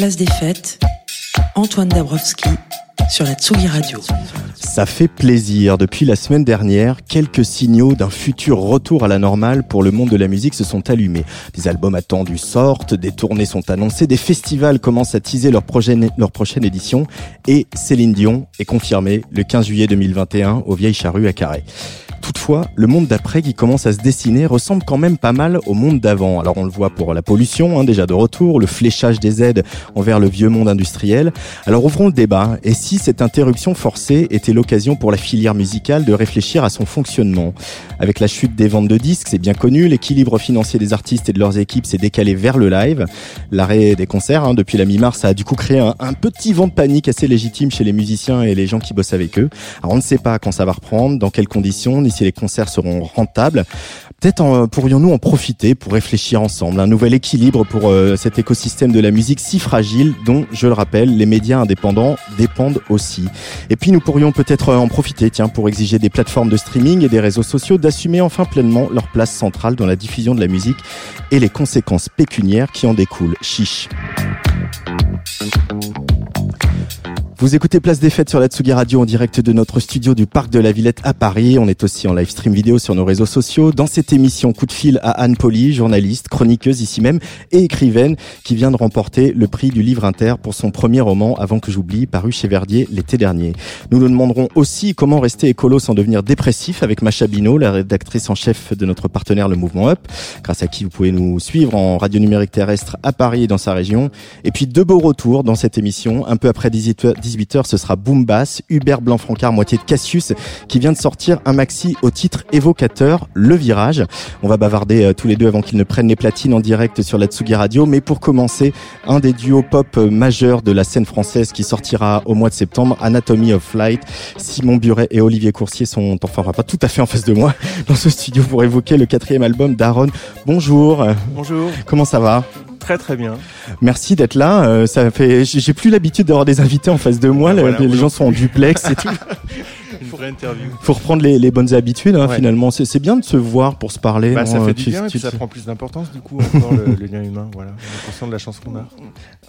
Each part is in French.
Place des Fêtes, Antoine Dabrowski sur la Tsugi Radio. Ça fait plaisir. Depuis la semaine dernière, quelques signaux d'un futur retour à la normale pour le monde de la musique se sont allumés. Des albums attendus sortent, des tournées sont annoncées, des festivals commencent à teaser leur prochaine, leur prochaine édition et Céline Dion est confirmée le 15 juillet 2021 au Vieilles Charrues à Carré. Toutefois, le monde d'après qui commence à se dessiner ressemble quand même pas mal au monde d'avant. Alors on le voit pour la pollution, hein, déjà de retour, le fléchage des aides envers le vieux monde industriel. Alors ouvrons le débat. Et si cette interruption forcée était l'occasion pour la filière musicale de réfléchir à son fonctionnement? Avec la chute des ventes de disques, c'est bien connu, l'équilibre financier des artistes et de leurs équipes s'est décalé vers le live. L'arrêt des concerts hein, depuis la mi-mars a du coup créé un, un petit vent de panique assez légitime chez les musiciens et les gens qui bossent avec eux. Alors on ne sait pas quand ça va reprendre, dans quelles conditions, si les concerts seront rentables. Peut-être pourrions-nous en profiter pour réfléchir ensemble un nouvel équilibre pour euh, cet écosystème de la musique si fragile dont, je le rappelle, les médias indépendants dépendent aussi. Et puis nous pourrions peut-être en profiter, tiens, pour exiger des plateformes de streaming et des réseaux sociaux d'assumer enfin pleinement leur place centrale dans la diffusion de la musique et les conséquences pécuniaires qui en découlent. Chiche. Vous écoutez Place des Fêtes sur la Tsugi Radio en direct de notre studio du Parc de la Villette à Paris. On est aussi en live stream vidéo sur nos réseaux sociaux. Dans cette émission, coup de fil à Anne Poli, journaliste, chroniqueuse ici même et écrivaine qui vient de remporter le prix du livre inter pour son premier roman Avant que j'oublie, paru chez Verdier l'été dernier. Nous nous demanderons aussi comment rester écolo sans devenir dépressif avec Macha Bino, la rédactrice en chef de notre partenaire le Mouvement Up, grâce à qui vous pouvez nous suivre en radio numérique terrestre à Paris et dans sa région. Et puis deux beaux retours dans cette émission, un peu après 18 18h, ce sera Boom Bass, Hubert Blanc-Francard, moitié de Cassius, qui vient de sortir un maxi au titre évocateur, Le Virage. On va bavarder euh, tous les deux avant qu'ils ne prennent les platines en direct sur la Tsugi Radio. Mais pour commencer, un des duos pop euh, majeurs de la scène française qui sortira au mois de septembre, Anatomy of Flight. Simon Buret et Olivier Coursier sont enfin pas tout à fait en face de moi dans ce studio pour évoquer le quatrième album d'Aaron. Bonjour. Bonjour. Comment ça va? Très très bien. Merci d'être là. Euh, ça fait, j'ai plus l'habitude d'avoir des invités en face de moi. Ah, voilà, les, les gens sont en duplex et tout. Une vraie interview. Faut reprendre les, les bonnes habitudes hein, Ouais. finalement. C'est c'est bien de se voir pour se parler. Bah, ça fait euh, du tu- bien et tu- puis ça prend plus d'importance du coup encore le, le lien humain. Voilà, on est conscient de la chance qu'on a.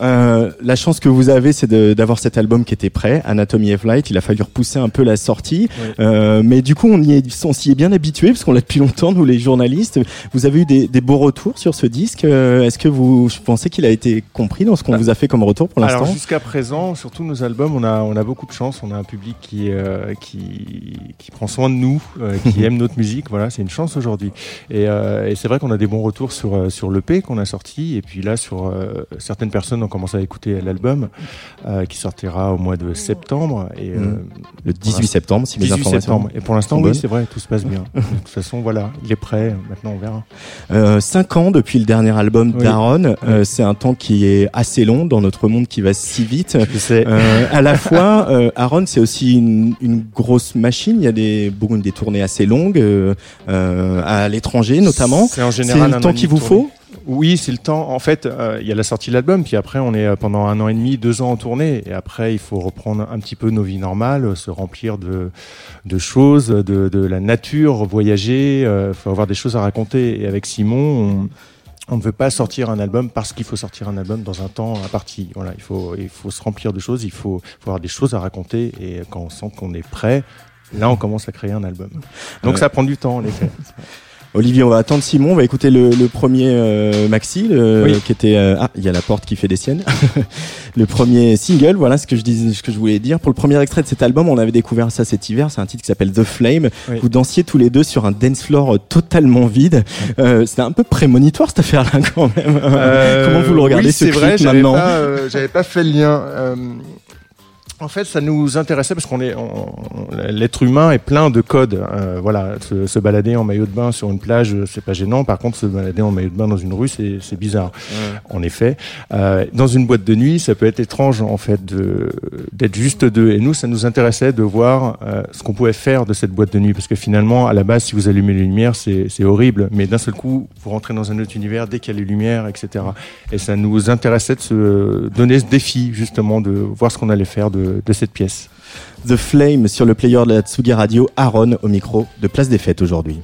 Euh, la chance que vous avez, c'est de- d'avoir cet album qui était prêt, Anatomy of Light. Il a fallu repousser un peu la sortie, Ouais. Euh, mais du coup, on y est, on s'y est bien habitué parce qu'on l'a depuis longtemps, nous les journalistes. Vous avez eu des, des beaux retours sur ce disque. Euh, Est-ce que vous pensez qu'il a été compris dans ce qu'on Bah, vous a fait comme retour pour Alors l'instant? jusqu'à présent, sur tous nos albums, on a on a beaucoup de chance. On a un public qui euh, qui qui prend soin de nous, euh, qui aime notre musique. Voilà, c'est une chance aujourd'hui. Et, euh, et c'est vrai qu'on a des bons retours sur euh, sur l'EP qu'on a sorti. Et puis là, sur euh, certaines personnes ont commencé à écouter l'album euh, qui sortira au mois de septembre. Et euh, Mm. Le 18 septembre, si mes 18 informations septembre. Et pour l'instant, oui, c'est vrai, tout se passe bien. De toute façon, voilà, il est prêt. Maintenant, on verra. Euh, cinq ans depuis le dernier album Oui. d'Aaron, euh, c'est un temps qui est assez long dans notre monde qui va si vite. Je sais. Euh, à la fois, euh, Aaron, c'est aussi une, une grosse machine. Il y a des, beaucoup des tournées assez longues, euh, euh, à l'étranger notamment. C'est en général le un temps qu'il vous tournée. faut Oui, c'est le temps. En fait, euh, il y a la sortie de l'album, puis après, on est pendant un an et demi, deux ans en tournée. Et après, il faut reprendre un petit peu nos vies normales, se remplir de, de choses, de, de la nature, voyager. Il faut avoir des choses à raconter. Et avec Simon, on, on ne veut pas sortir un album parce qu'il faut sortir un album dans un temps imparti. Voilà, il faut, il faut se remplir de choses, il faut, faut avoir des choses à raconter. Et quand on sent qu'on est prêt, là, on commence à créer un album. Donc Euh, ça prend du temps, en effet. Olivier, on va attendre Simon. On va écouter le, le premier euh, maxi, le- Oui. qui était. euh, ah, il y a la porte qui fait des siennes. le premier single, voilà ce que je disais, ce que je voulais dire. Pour le premier extrait de cet album, on avait découvert ça cet hiver. C'est un titre qui s'appelle The Flame. Oui. Vous dansiez tous les deux sur un dance floor euh, totalement vide. Euh, C'était un peu prémonitoire cette affaire-là quand même. Euh, Comment vous le regardez oui, ce c'est clip vrai, j'avais maintenant pas, j'avais pas fait le lien. En fait, ça nous intéressait parce qu'on est, l'être humain est plein de codes. Euh, voilà, se, balader en maillot de bain sur une plage, c'est pas gênant. Par contre, se balader en maillot de bain dans une rue, c'est bizarre. En effet, euh, dans une boîte de nuit, ça peut être étrange en fait d'être juste deux. Et nous, ça nous intéressait de voir euh, ce qu'on pouvait faire de cette boîte de nuit, parce que finalement, à la base, si vous allumez les lumières, c'est horrible. Mais d'un seul coup, vous rentrez dans un autre univers dès qu'il y a les lumières, etc. Et ça nous intéressait de se donner ce défi justement de voir ce qu'on allait faire de de, cette pièce. The Flame sur le player de la Tsugi Radio, Aaron au micro de Place des Fêtes aujourd'hui.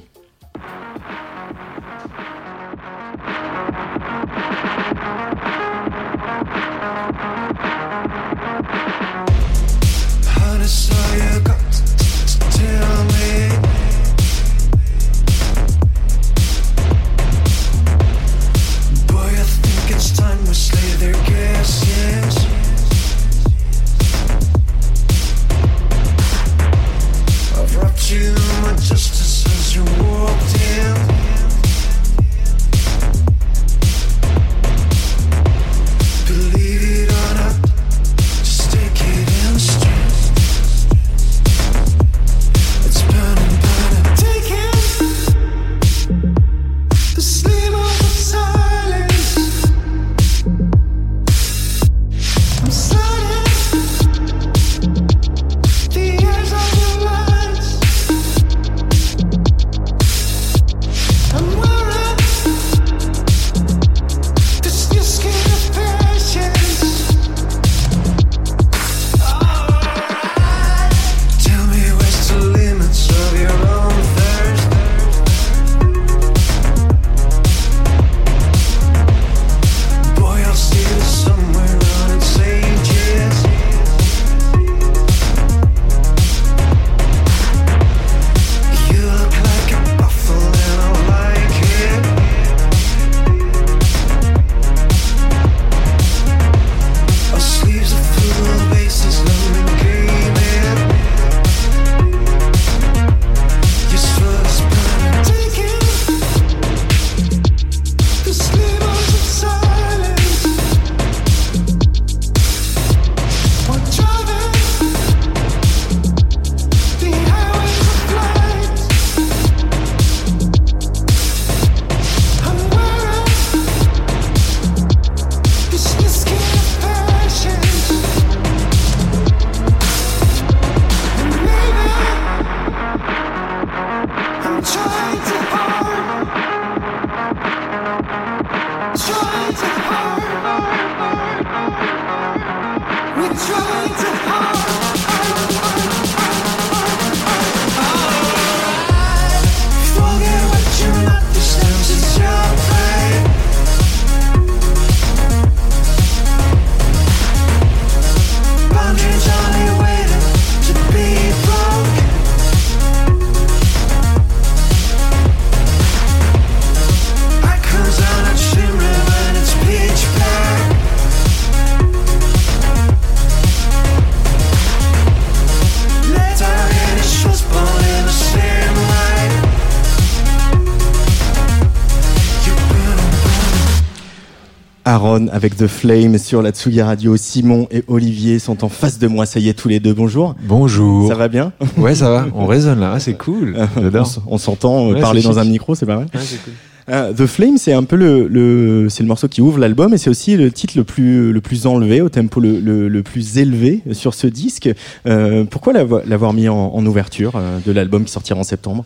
Avec The Flame sur la Tsugi Radio. Simon et Olivier sont en face de moi. Ça y est, tous les deux. Bonjour. Bonjour. Ça va bien Ouais, ça va. On résonne là. c'est cool. on s'entend euh, parler dans un micro, c'est pas ouais, cool. Euh, The Flame, c'est un peu le, le c'est le morceau qui ouvre l'album et c'est aussi le titre le plus le plus enlevé, au tempo le, le, le plus élevé sur ce disque. Euh, pourquoi l'avoir mis en, en ouverture de l'album qui sortira en septembre?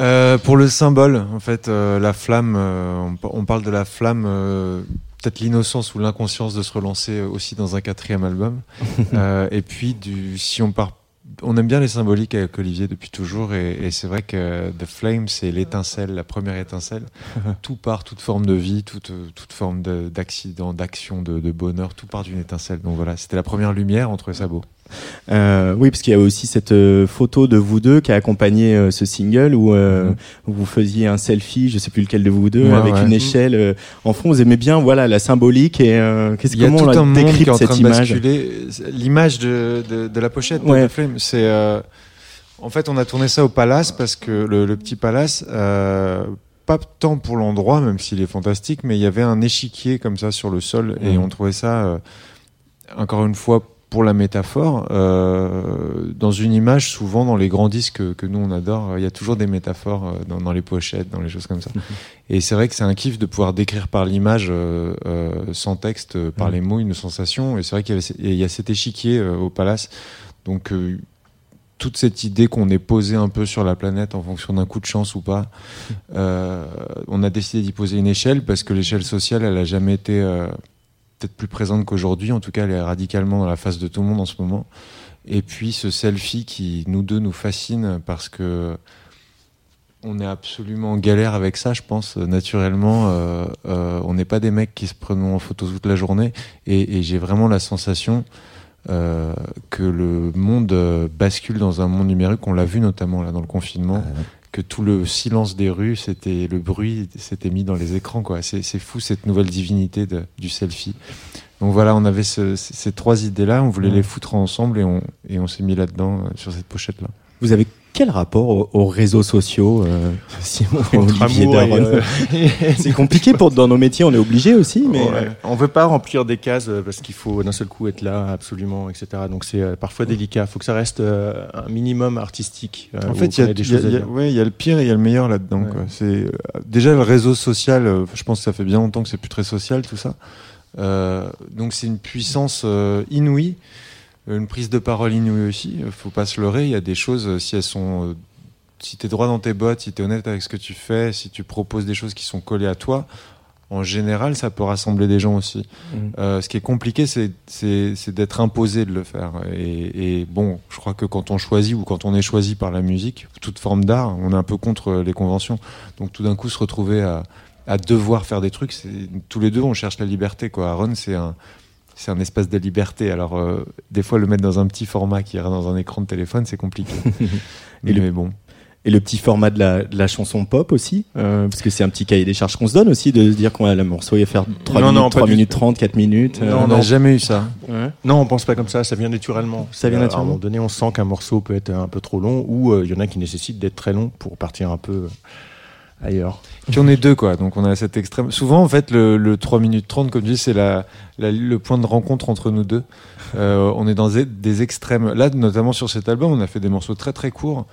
Euh, pour le symbole, en fait, euh, la flamme, on, on, parle de la flamme peut-être l'innocence ou l'inconscience de se relancer aussi dans un quatrième album. euh, et puis, du, si on part, on aime bien les symboliques avec Olivier depuis toujours, et, et c'est vrai que The Flame, c'est l'étincelle, la première étincelle. tout part, toute forme de vie, toute, toute forme d'accident, d'action, de, de, bonheur, tout part d'une étincelle. Donc voilà, c'était la première lumière, ça beau. Euh, oui, parce qu'il y a aussi cette euh, photo de vous deux qui a accompagné euh, ce single où, mm-hmm. vous faisiez un selfie, je sais plus lequel de vous deux, avec une échelle en fond. Vous aimez bien, voilà, la symbolique et qu'est-ce comment on la décrit cette image L'image de, de, de, la pochette ouais. de Flame, c'est en fait on a tourné ça au Palace parce que le, le petit Palace pas tant pour l'endroit, même s'il est fantastique, mais il y avait un échiquier comme ça sur le sol et mm-hmm. on trouvait ça, encore une fois, pour la métaphore, euh, dans une image, souvent dans les grands disques que, que nous on adore, il y a toujours des métaphores euh, dans, dans, les pochettes, dans les choses comme ça. Mhm. Et c'est vrai que c'est un kiff de pouvoir décrire par l'image, euh, euh sans texte, par mhm. les mots, une sensation. Et c'est vrai qu'il y, y, a cet échiquier au palace. Donc toute cette idée qu'on est posé un peu sur la planète en fonction d'un coup de chance ou pas, euh, on a décidé d'y poser une échelle parce que l'échelle sociale, elle a jamais été euh, peut-être plus présente qu'aujourd'hui. En tout cas, elle est radicalement dans la face de tout le monde en ce moment. Et puis ce selfie qui nous deux nous fascine parce que on est absolument en galère avec ça, je pense. Naturellement, euh, euh on n'est pas des mecs qui se prennent en photo toute la journée. Et, j'ai vraiment la sensation euh, que le monde bascule dans un monde numérique. On l'a vu notamment là dans le confinement. Ah que tout le silence des rues, c'était le bruit, s'était mis dans les écrans. Quoi. C'est, fou cette nouvelle divinité de, du selfie. Donc voilà, on avait ce, ces trois idées-là, on voulait les foutre ensemble et on, et on s'est mis là-dedans euh, sur cette pochette-là. Vous avez quel rapport aux, réseaux sociaux euh, euh, C'est compliqué pour dans nos métiers, on est obligé aussi, mais ouais. on veut pas remplir des cases euh, parce qu'il faut d'un seul coup être là, absolument, etc. Donc c'est euh, parfois délicat. Il faut que ça reste un minimum artistique. en fait, il y, a, y a le pire et il y a le meilleur là-dedans. C'est déjà le réseau social. je pense que ça fait bien longtemps que c'est plus très social tout ça. donc c'est une puissance inouïe une prise de parole inouïe aussi. Faut pas se leurrer. Il y a des choses, euh, si elles sont, euh, si t'es droit dans tes bottes, si t'es honnête avec ce que tu fais, si tu proposes des choses qui sont collées à toi, en général, ça peut rassembler des gens aussi. Mmh. Euh, ce qui est compliqué, c'est d'être imposé de le faire. Et, et, bon, je crois que quand on choisit ou quand on est choisi par la musique, toute forme d'art, on est un peu contre les conventions. Donc tout d'un coup, se retrouver à, à devoir faire des trucs, tous les deux, on cherche la liberté. Quoi. Aaron, c'est un, c'est un espace de liberté. Alors, euh, des fois, le mettre dans un petit format qui ira dans un écran de téléphone, c'est compliqué. et le, bon. Et le petit format de la, de la chanson pop aussi, euh, parce que c'est un petit cahier des charges qu'on se donne aussi, de se dire qu'on a le morceau va faire 3 minutes, non, 3 minutes 30, 4 minutes. Non, on n'a jamais eu ça. Non, on pense pas comme ça, ça vient naturellement. Ça vient naturellement. À un moment donné, on sent qu'un morceau peut être un peu trop long, ou euh, il y en a qui nécessitent d'être très long pour partir un peu ailleurs. Puis on est deux, quoi. Donc on a cet extrême. Souvent, en fait, le, le 3 minutes 30, comme tu dis, c'est le point de rencontre entre nous deux. Euh, on est dans des extrêmes. Là, notamment sur cet album, on a fait des morceaux très très courts.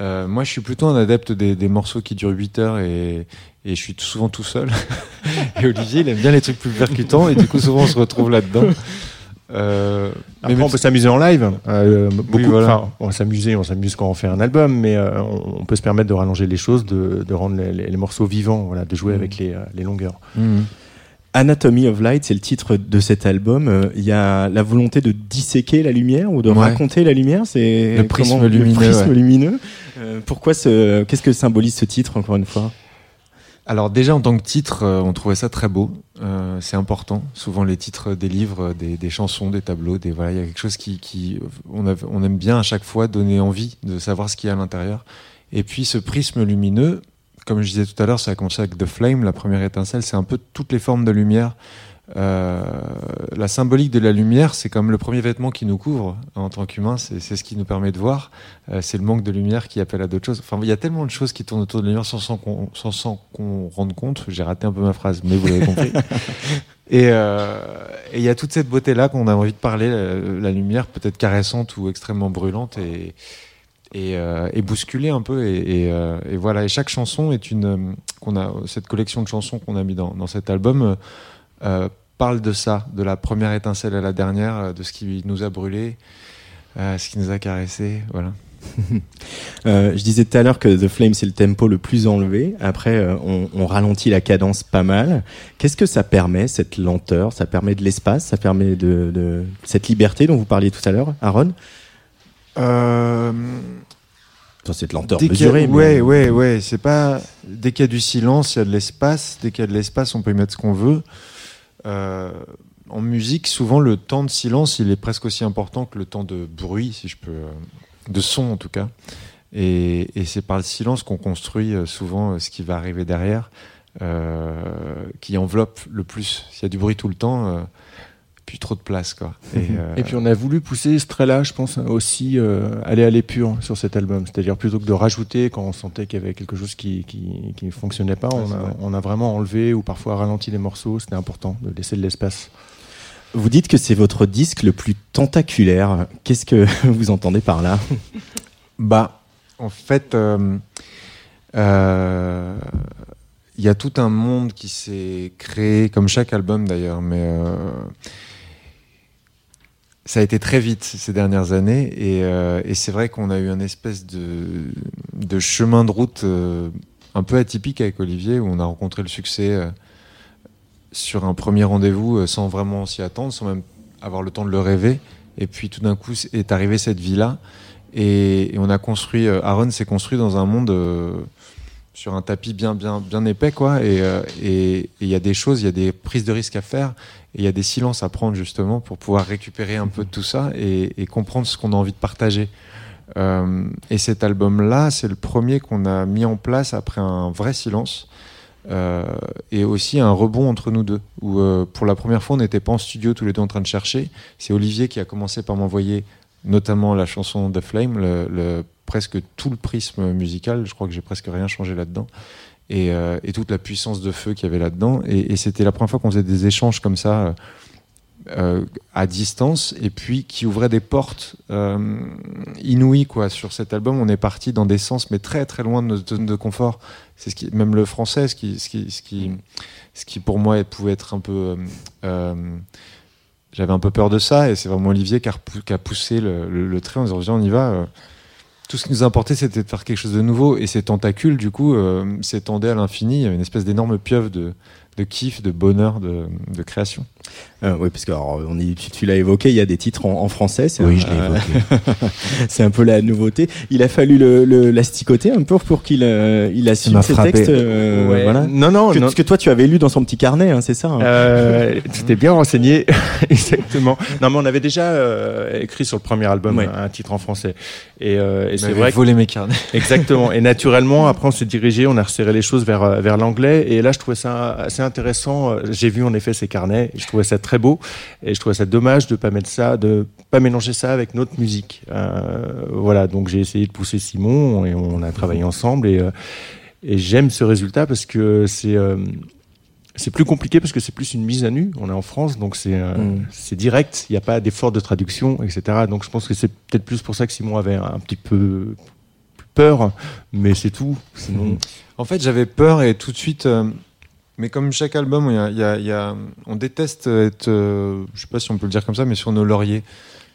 Euh, moi, je suis plutôt un adepte des, morceaux qui durent 8 heures et je suis souvent tout seul. et Olivier, il aime bien les trucs plus percutants et du coup, souvent, on se retrouve là-dedans. Euh, mais on peut s'amuser en live. Euh, beaucoup, on s'amuse, on s'amuse quand on fait un album, mais euh, on, peut se permettre de rallonger les choses, de, de rendre les, les, morceaux vivants, voilà, de jouer mmh. avec les, euh, les longueurs. Mmh. Anatomy of Light, c'est le titre de cet album. Euh, il y a la volonté de disséquer la lumière ou de raconter la lumière. C'est le prisme lumineux. Le prisme lumineux. pourquoi ce, qu'est-ce que symbolise ce titre encore une fois? Alors déjà en tant que titre, euh, on trouvait ça très beau. Euh, c'est important. Souvent les titres des livres, des, des, chansons, des tableaux, des voilà, il y a quelque chose qui, qui on, on, aime bien à chaque fois donner envie de savoir ce qu'il y a à l'intérieur. Et puis ce prisme lumineux, comme je disais tout à l'heure, ça a commencé avec The Flame, la première étincelle. C'est un peu toutes les formes de lumière euh, la symbolique de la lumière, c'est comme le premier vêtement qui nous couvre en tant qu'humain, c'est ce qui nous permet de voir. Euh, c'est le manque de lumière qui appelle à d'autres choses. Enfin, il y a tellement de choses qui tournent autour de la lumière sans, qu'on qu'on rende compte. J'ai raté un peu ma phrase, mais vous l'avez compris. Euh, et il y a toute cette beauté-là qu'on a envie de parler, la, lumière peut-être caressante ou extrêmement brûlante et, et, un peu. Et, et, voilà. Et chaque chanson est une qu'on a cette collection de chansons qu'on a mis dans, dans cet album euh, parle de ça, de la première étincelle à la dernière, euh, de ce qui nous a brûlé, euh, ce qui nous a caressé, voilà. euh, je disais tout à l'heure que The Flame c'est le tempo le plus enlevé. Après, on, on, ralentit la cadence pas mal. Qu'est-ce que ça permet cette lenteur? Ça permet de l'espace? Ça permet de, de, cette liberté dont vous parliez tout à l'heure, Aaron? Euh, cette lenteur mesurée. Ouais, ouais, ouais. C'est pas dès qu'il y a du silence, il y a de l'espace. Dès qu'il y a de l'espace, on peut y mettre ce qu'on veut. Euh, en musique, souvent le temps de silence, il est presque aussi important que le temps de bruit, si je peux, euh, de son en tout cas. Et, c'est par le silence qu'on construit euh, souvent ce qui va arriver derrière, qui enveloppe le plus. S'il y a du bruit tout le temps, plus trop de place quoi. Et, euh... et, puis on a voulu pousser ce trait-là, je pense aussi euh, aller à l'épure sur cet album, c'est-à-dire plutôt que de rajouter quand on sentait qu'il y avait quelque chose qui qui, qui fonctionnait pas, on, a, on a, vraiment enlevé ou parfois ralenti les morceaux. C'était important de laisser de l'espace. Vous dites que c'est votre disque le plus tentaculaire. Qu'est-ce que vous entendez par là? Bah, en fait, euh, euh, il y a tout un monde qui s'est créé, comme chaque album d'ailleurs, mais euh, ça a été très vite ces dernières années, et, euh, c'est vrai qu'on a eu un espèce de, chemin de route euh, un peu atypique avec Olivier, où on a rencontré le succès euh, sur un premier rendez-vous sans vraiment s'y attendre, sans même avoir le temps de le rêver, et puis tout d'un coup est arrivée cette vie-là, et, on a construit, Aaron s'est construit dans un monde sur un tapis bien, bien, bien épais, quoi. Et il y a des choses, il y a des prises de risques à faire, il y a des silences à prendre justement pour pouvoir récupérer un peu de tout ça et, comprendre ce qu'on a envie de partager. Euh, et cet album-là, c'est le premier qu'on a mis en place après un vrai silence. euh, et aussi un rebond entre nous deux, où euh, pour la première fois on n'était pas en studio tous les deux en train de chercher. C'est Olivier qui a commencé par m'envoyer notamment la chanson The Flame, presque tout le prisme musical. Je crois que j'ai presque rien changé là-dedans. Et, euh, et toute la puissance de feu qu'il y avait là-dedans. Et, c'était la première fois qu'on faisait des échanges comme ça, euh, euh, à distance, et puis qui ouvraient des portes inouïes. Quoi. Sur cet album, on est parti dans des sens, mais très très loin de notre zone de confort. C'est ce qui, même le français, ce qui, ce qui, ce qui, pour moi pouvait être un peu. j'avais un peu peur de ça, et c'est vraiment Olivier qui a, repou- qui a poussé le, le- le trait en disant Viens, on y va. Tout ce qui nous importait, c'était de faire quelque chose de nouveau, et ces tentacules, du coup, euh, s'étendaient à l'infini. Il y avait une espèce d'énorme pieuvre de, de kiff, de bonheur, de, de création. Euh, Oui, parce que alors, on y, tu, tu l'as évoqué, il y a des titres en, en français. c'est Oui, un- je l'ai euh, évoqué. c'est un peu la nouveauté. Il a fallu le, le l'asticoter un peu pour qu'il euh, il assume ses frappé. textes. euh, Ouais. voilà. Non, non, Que, non. ce que toi tu avais lu dans son petit carnet, hein, c'est ça hein Euh, tu t'es bien renseigné, exactement. Non, mais on avait déjà euh, écrit sur le premier album Ouais. un titre en français, et, euh, et c'est vrai. que- volé mes carnets. Exactement. Et naturellement, après, on s'est dirigé, on a resserré les choses vers euh, vers l'anglais. Et là, je trouvais ça assez intéressant. Euh, J'ai vu en effet ces carnets, et je trouvais ça très beau. Et je trouvais ça dommage de pas mettre ça, de pas mélanger ça avec notre musique. Euh, voilà. Donc j'ai essayé de pousser Simon et on a travaillé ensemble. Et euh, et j'aime ce résultat parce que c'est euh, c'est plus compliqué parce que c'est plus une mise à nu. On est en France, donc c'est euh, c'est direct. Il n'y a pas d'effort de traduction, etc. Donc je pense que c'est peut-être plus pour ça que Simon avait un petit peu peur, mais c'est tout. Sinon, En fait, j'avais peur et tout de suite. euh, mais comme chaque album, il y a, il y a- il y a- on déteste être, euh, je sais pas si on peut le dire comme ça, mais sur nos lauriers.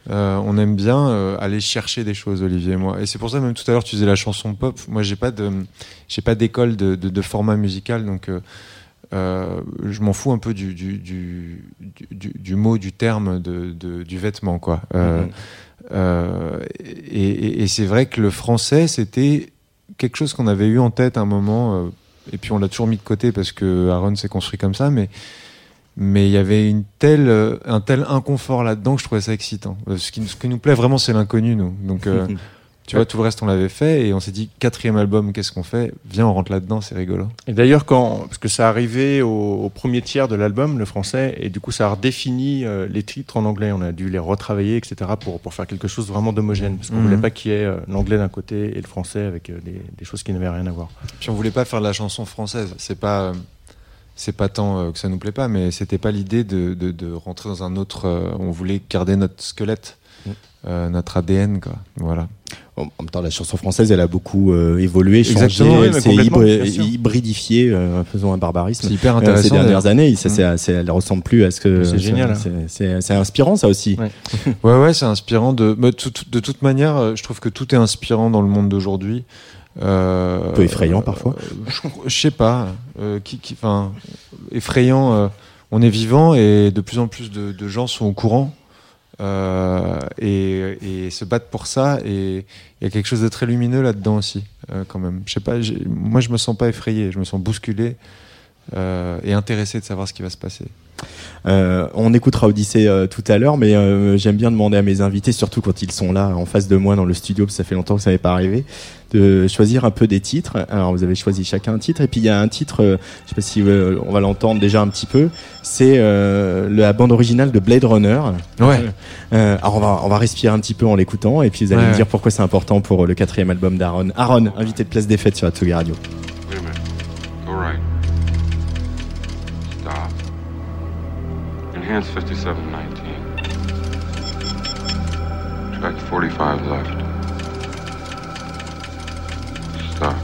Euh, on aime bien euh, aller chercher des choses, Olivier et moi. Et c'est pour ça même tout à l'heure tu disais la chanson pop. Moi, j'ai pas de, j'ai pas d'école de, de, de format musical, donc euh, je m'en fous un peu du, du, du, du, du mot, du terme, de, de- du vêtement, quoi. Euh, et et- et c'est vrai que le français, c'était quelque chose qu'on avait eu en tête à un moment, et puis on l'a toujours mis de côté parce que Aaron s'est construit comme ça, mais mais il y avait une telle, euh, un tel inconfort là-dedans que je trouvais ça excitant. Euh, Ce qui, ce qui nous plaît vraiment, c'est l'inconnu, nous. Euh, tu vois, tout le reste, on l'avait fait, et on s'est dit, quatrième album, qu'est-ce qu'on fait? Viens, on rentre là-dedans, c'est rigolo. Et d'ailleurs, quand parce que ça arrivait au, au premier tiers de l'album, le français, et du coup, ça a redéfini euh, les titres en anglais. On a dû les retravailler, etc., pour pour faire quelque chose vraiment d'homogène, parce qu'on Mhm. voulait pas qu'il y ait euh, l'anglais d'un côté et le français avec euh, des, des choses qui n'avaient rien à voir. Puis on voulait pas faire de la chanson française. C'est pas, c'est pas tant que ça nous plaît pas, mais c'était pas l'idée de, de, de rentrer dans un autre. on voulait garder notre squelette, Mm. Euh, notre ADN, quoi. Voilà. En en même temps, la chanson française, elle a beaucoup euh, évolué, changé, oui, elle s'est complètement, hybri- bien sûr. hybridifié, euh, faisant un barbarisme. C'est hyper Euh, intéressant. ces dernières années, ça, Mm. c'est- c'est- elle ressemble plus à ce que. C'est génial, hein. c'est- inspirant, ça aussi. Ouais. Ouais, ouais, c'est inspirant. De, tout- tout- de toute manière, je trouve que tout est inspirant dans le monde d'aujourd'hui. Euh, Un peu effrayant, parfois. je, je sais pas. qui, qui, enfin, effrayant. on est vivant et de plus en plus de, de gens sont au courant et, et se battent pour ça. Et il y a quelque chose de très lumineux là-dedans aussi, euh, quand même. Je sais pas. Moi, je me sens pas effrayé. Je me sens bousculé euh, et intéressé de savoir ce qui va se passer. Euh, on écoutera Odyssée euh, tout à l'heure, mais euh, j'aime bien demander à mes invités, surtout quand ils sont là en face de moi dans le studio, parce que ça fait longtemps que ça n'est pas arrivé, de choisir un peu des titres. Alors vous avez choisi chacun un titre, et puis il y a un titre, euh, je sais pas si euh, on va l'entendre déjà un petit peu, c'est euh, la bande originale de Blade Runner. Ouais. Euh, alors on va, on va respirer un petit peu en l'écoutant, et puis vous allez Ouais, me dire pourquoi c'est important pour le quatrième album d'Aaron. Aaron, invité de Place des Fêtes sur la Radio. Wait a minute. Go right. Enhanced 5719. Track 45 left. Stop.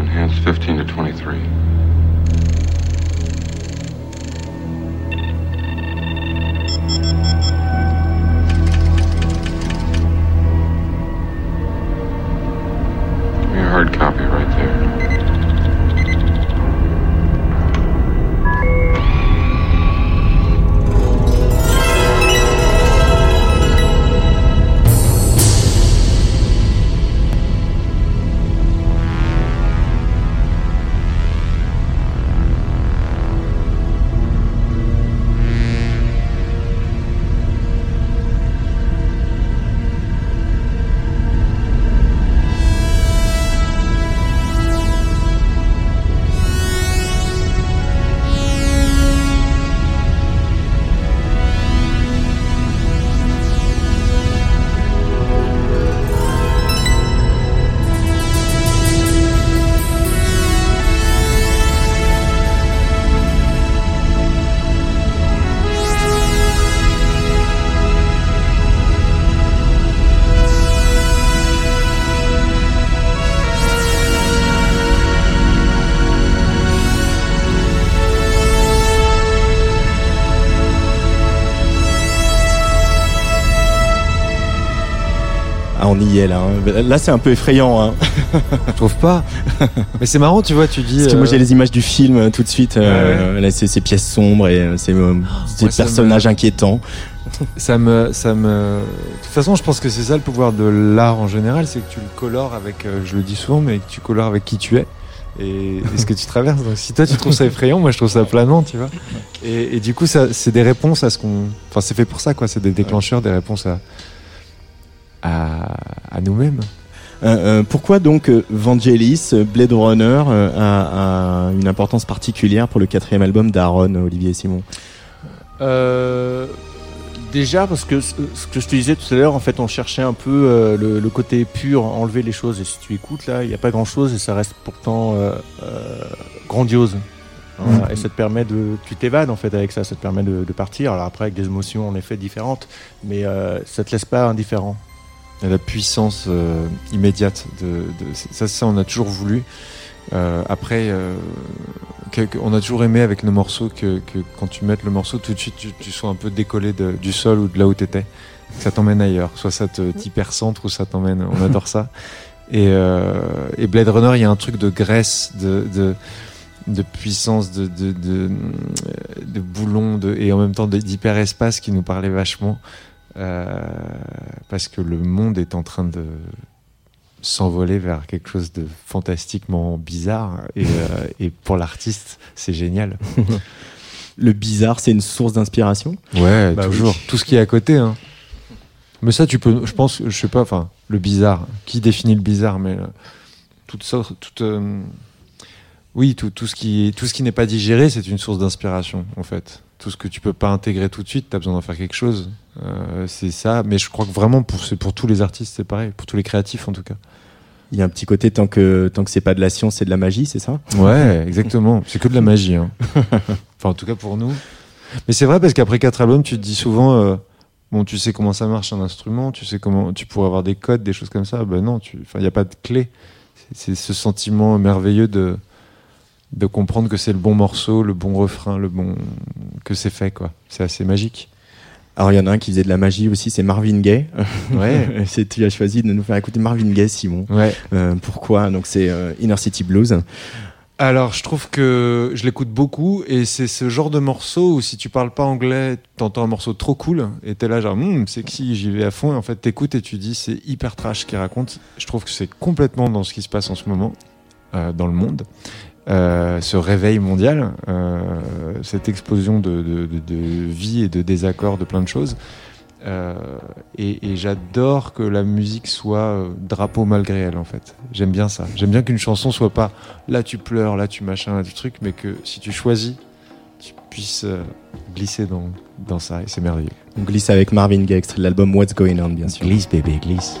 Enhanced 15 to 23. On y est là. hein. Là, c'est un peu effrayant. Hein. Je trouve pas. Mais c'est marrant, tu vois, tu dis. Parce que moi, euh, j'ai les images du film euh, tout de suite. euh, Là, c'est ces pièces sombres et euh, ces, ces ça personnages inquiétants. ça me, ça me. De toute façon, je pense que c'est ça le pouvoir de l'art en général, c'est que tu le colores avec, je le dis souvent, mais que tu colores avec qui tu es et, et ce que tu traverses. Donc, si toi tu trouves ça effrayant, moi je trouve ça planant, tu vois. Et, et du coup, ça, c'est des réponses à ce qu'on. Enfin, c'est fait pour ça, quoi. C'est des déclencheurs, des réponses à à, à nous-mêmes. Euh, euh, pourquoi donc euh, Vangelis, Blade Runner, euh, a, a une importance particulière pour le quatrième album d'Aaron, Olivier et Simon? Euh, déjà parce que ce que je te disais tout à l'heure, en fait, on cherchait un peu euh, le, le côté pur, enlever les choses. Et si tu écoutes là, il n'y a pas grand chose et ça reste pourtant euh, euh, grandiose. Voilà. Mhm. Et ça te permet de, tu t'évades en fait avec ça, ça te permet de, de partir. Alors après avec des émotions en effet différentes, mais euh, ça te laisse pas indifférent. La puissance euh, immédiate de, de- ça, ça on a toujours voulu. Euh, après, euh, que- que- on a toujours aimé avec nos morceaux que, que quand tu mettes le morceau, tout de suite tu, tu sois un peu décollé de- du sol ou de là où t'étais, que ça t'emmène ailleurs. Soit ça t'hypercentre ou ça t'emmène. On adore ça. Et, euh, et Blade Runner, il y a un truc de graisse, de, de, de puissance, de, de, de, de boulon, de, et en même temps d'hyperespace qui nous parlait vachement. Euh, parce que le monde est en train de s'envoler vers quelque chose de fantastiquement bizarre. Et, euh, et pour l'artiste c'est génial. Le bizarre, c'est une source d'inspiration? Ouais Bah toujours. Oui. tout ce qui est à côté hein. mais ça tu peux je pense je sais pas enfin le bizarre. Qui définit le bizarre? Mais euh, toute sorte toute euh, oui tout, tout ce qui tout ce qui n'est pas digéré c'est une source d'inspiration en fait tout ce que tu peux pas intégrer tout de suite tu as besoin d'en faire quelque chose Euh, c'est ça mais je crois que vraiment pour c'est pour tous les artistes c'est pareil pour tous les créatifs en tout cas Il y a un petit côté tant que tant que c'est pas de la science, c'est de la magie, c'est ça? Ouais, exactement. C'est que de la magie. Hein. enfin, en tout cas pour nous. Mais c'est vrai parce qu'après quatre albums, tu te dis souvent, euh, bon, tu sais comment ça marche un instrument, tu sais comment tu pourrais avoir des codes, des choses comme ça. Ben non, il n'y a pas de clé. C'est ce sentiment merveilleux de de comprendre que c'est le bon morceau, le bon refrain, le bon que c'est fait quoi. C'est assez magique. Alors il y en a un qui faisait de la magie aussi, c'est Marvin Gaye. Ouais. C'est- tu as choisi de nous faire écouter Marvin Gaye, Simon. Ouais. Euh, pourquoi? Donc c'est euh, Inner City Blues. Alors, je trouve que je l'écoute beaucoup et c'est ce genre de morceau où si tu parles pas anglais, t'entends un morceau trop cool et t'es là genre Hum, sexy, j'y vais à fond et en fait t'écoutes et tu dis c'est hyper trash ce qu'il raconte. Je trouve que c'est complètement dans ce qui se passe en ce moment euh, dans le monde. Euh, ce réveil mondial, euh, cette explosion de, de, de- de vie et de désaccords de plein de choses. Euh, et et j'adore que la musique soit drapeau malgré elle en fait. J'aime bien ça. J'aime bien qu'une chanson soit pas là tu pleures, là tu machin, là tu truc, mais que si tu choisis, tu puisses glisser dans, dans ça et c'est merveilleux. On glisse avec Marvin Gaye, extrait de l'album What's Going On, bien sûr. Glisse bébé, glisse.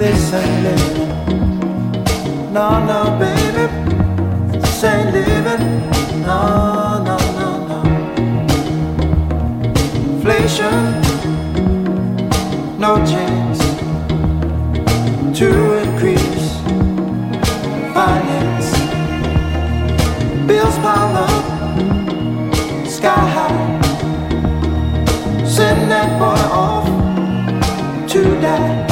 this ain't living. No, no, baby, this ain't living. No, no, no, no. Inflation, no chance to increase finance. Bills pile up, sky high. Send that boy off to die.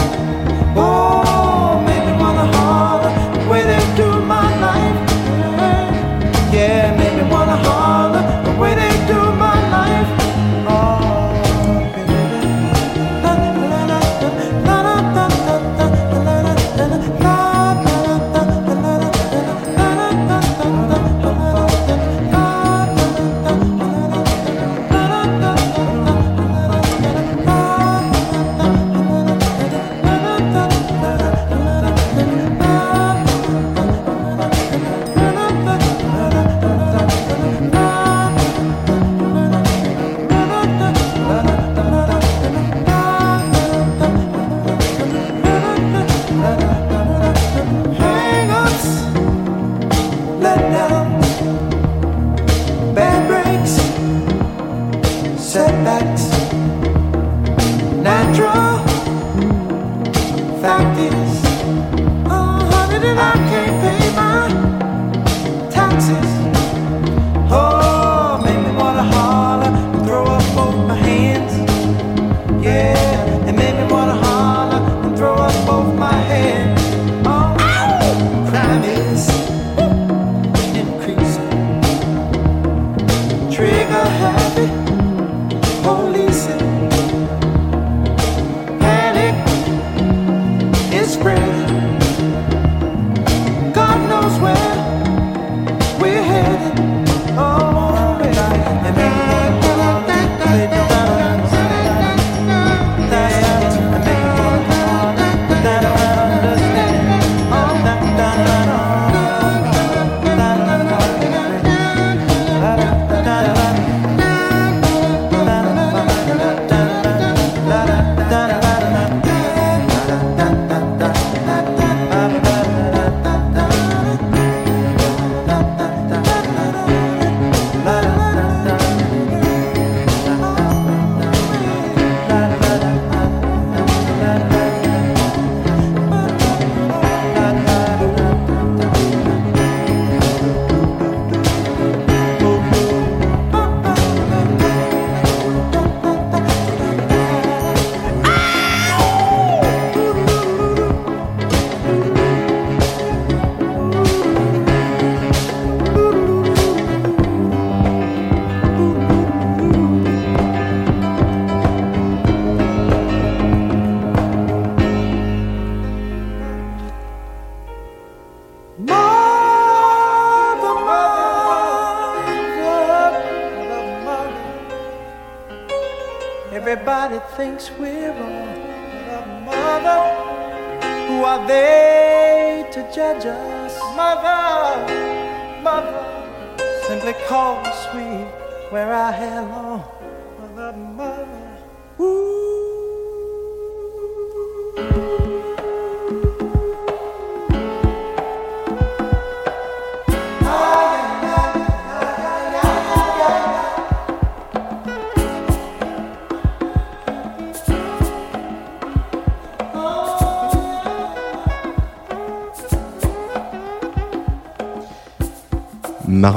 Thinks we're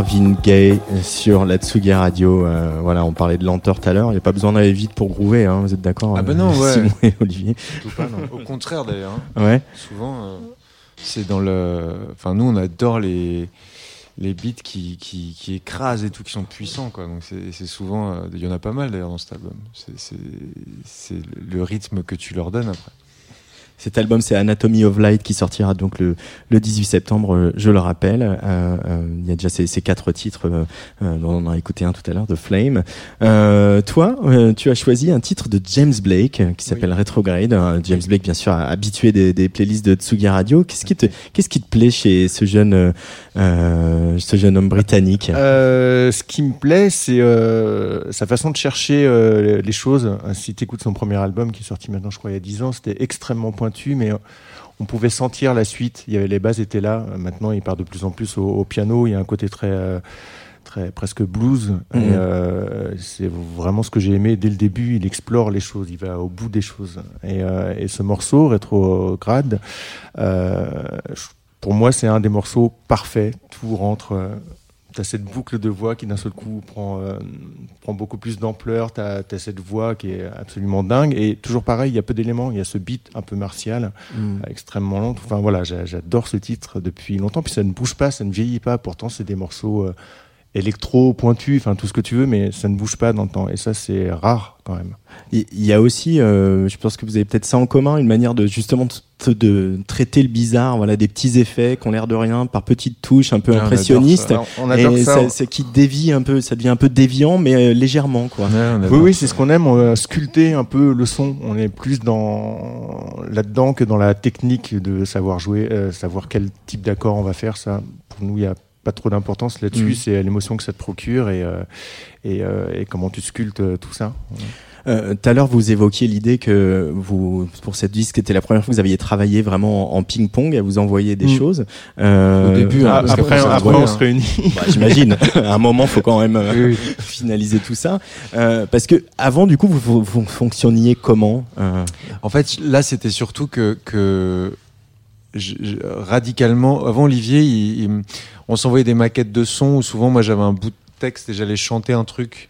Marvin Gaye sur la Tsugi Radio. Euh, voilà, on parlait de lenteur tout à l'heure. Il n'y a pas besoin d'aller vite pour groover, hein, vous êtes d'accord Ah euh, non, ouais. Simon et Olivier. Surtout pas, non. Au contraire d'ailleurs. hein. Ouais. Souvent, euh, c'est dans le. Enfin, nous, on adore les les beats qui, qui, qui écrasent et tout, qui sont puissants. Quoi. Donc c'est souvent, euh, il y en a pas mal d'ailleurs dans cet album. C'est le rythme que tu leur donnes après. Cet album, c'est Anatomy of Light qui sortira donc le, le 18 septembre, euh, je le rappelle. Euh, euh, il y a déjà ces, ces quatre titres dont on a écouté un tout à l'heure, de Flame. Euh, toi, tu as choisi un titre de James Blake qui s'appelle Retrograde. James Blake, bien sûr, habitué des, des playlists de Tsugi Radio. Qu'est-ce qui te, qu'est-ce qui te plaît chez ce jeune, euh, ce jeune homme britannique? Euh, ce qui me plaît, c'est euh, sa façon de chercher les choses. Si tu écoutes son premier album, qui est sorti maintenant, je crois, il y a 10 ans, c'était extrêmement pointu, mais euh, on pouvait sentir la suite. Il y avait, les bases étaient là. Euh, Maintenant, il part de plus en plus au, au piano. Il y a un côté très, euh, très presque blues. Mhm. euh, c'est vraiment ce que j'ai aimé dès le début. Il explore les choses, il va au bout des choses. Et, euh, et ce morceau, Rétrograde, euh, pour moi, c'est un des morceaux parfaits. Tout rentre. Euh, T'as cette boucle de voix qui d'un seul coup prend, euh, prend beaucoup plus d'ampleur. T'as as cette voix qui est absolument dingue. Et toujours pareil, il y a peu d'éléments. Il y a ce beat un peu martial, Mm. euh, extrêmement lent. Enfin voilà, j'a- j'adore ce titre depuis longtemps. Puis ça ne bouge pas, ça ne vieillit pas. Pourtant, c'est des morceaux euh, électro, pointus, enfin tout ce que tu veux, mais ça ne bouge pas dans le temps. Et ça, c'est rare quand même. Il y a aussi, euh, je pense que vous avez peut-être ça en commun, une manière de justement de, de traiter le bizarre, voilà, des petits effets qui ont l'air de rien, par petites touches un peu Ah, on adore impressionnistes. Alors, on adore et ça. c'est qui dévie un peu, ça devient un peu déviant, mais euh, légèrement, quoi. Oui, oui, c'est ce qu'on aime, on va sculpter un peu le son. On est plus dans là-dedans que dans la technique de savoir jouer, euh, savoir quel type d'accord on va faire. Ça, pour nous, il n'y a pas trop d'importance là-dessus. Mm. C'est l'émotion que ça te procure et, euh, et, euh, et comment tu sculptes euh, tout ça. Euh, Tout à l'heure, vous évoquiez l'idée que vous, pour cette disque, c'était la première fois que vous aviez travaillé vraiment en, ping-pong, à vous envoyer des Mm. choses. Euh, Au début, Ah, hein, après, après, on hein. se réunit. bah, j'imagine. à un moment, faut quand même euh, Oui, oui. finaliser tout ça. Euh, parce que avant, du coup, vous, vous- vous fonctionniez comment euh, En fait, là, c'était surtout que, que je- je- radicalement, avant Olivier, il- il- on s'envoyait des maquettes de son où souvent, moi, j'avais un bout de texte et j'allais chanter un truc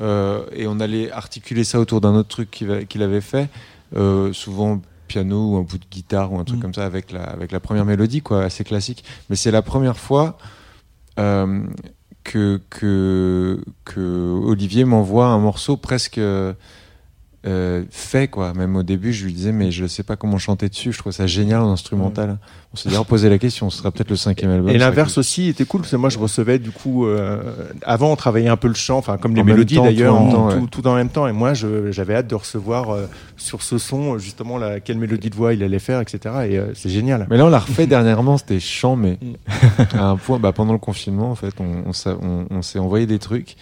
euh, et on allait articuler ça autour d'un autre truc qu'il avait fait, euh, souvent piano ou un bout de guitare ou un truc Mm. comme ça avec la, avec la première mélodie, quoi, assez classique. Mais c'est la première fois euh, que, que, que Olivier m'envoie un morceau presque euh, fait quoi. Même au début, je lui disais mais je sais pas comment chanter dessus. Je trouve ça génial en instrumental. On s'est d'ailleurs posé la question. Ce sera peut-être le cinquième album. Et l'inverse aussi était cool parce que moi je recevais du coup euh, avant on travaillait un peu le chant, enfin comme les En mélodies d'ailleurs, tout en même en- temps, tout, tout en même temps. Et moi je- j'avais hâte de recevoir euh, sur ce son justement la, quelle mélodie de voix il allait faire, etc. Et c'est génial. Mais là, on l'a refait dernièrement, c'était chant, mais Mm. à un point, bah, pendant le confinement, en fait, on s'est envoyé des trucs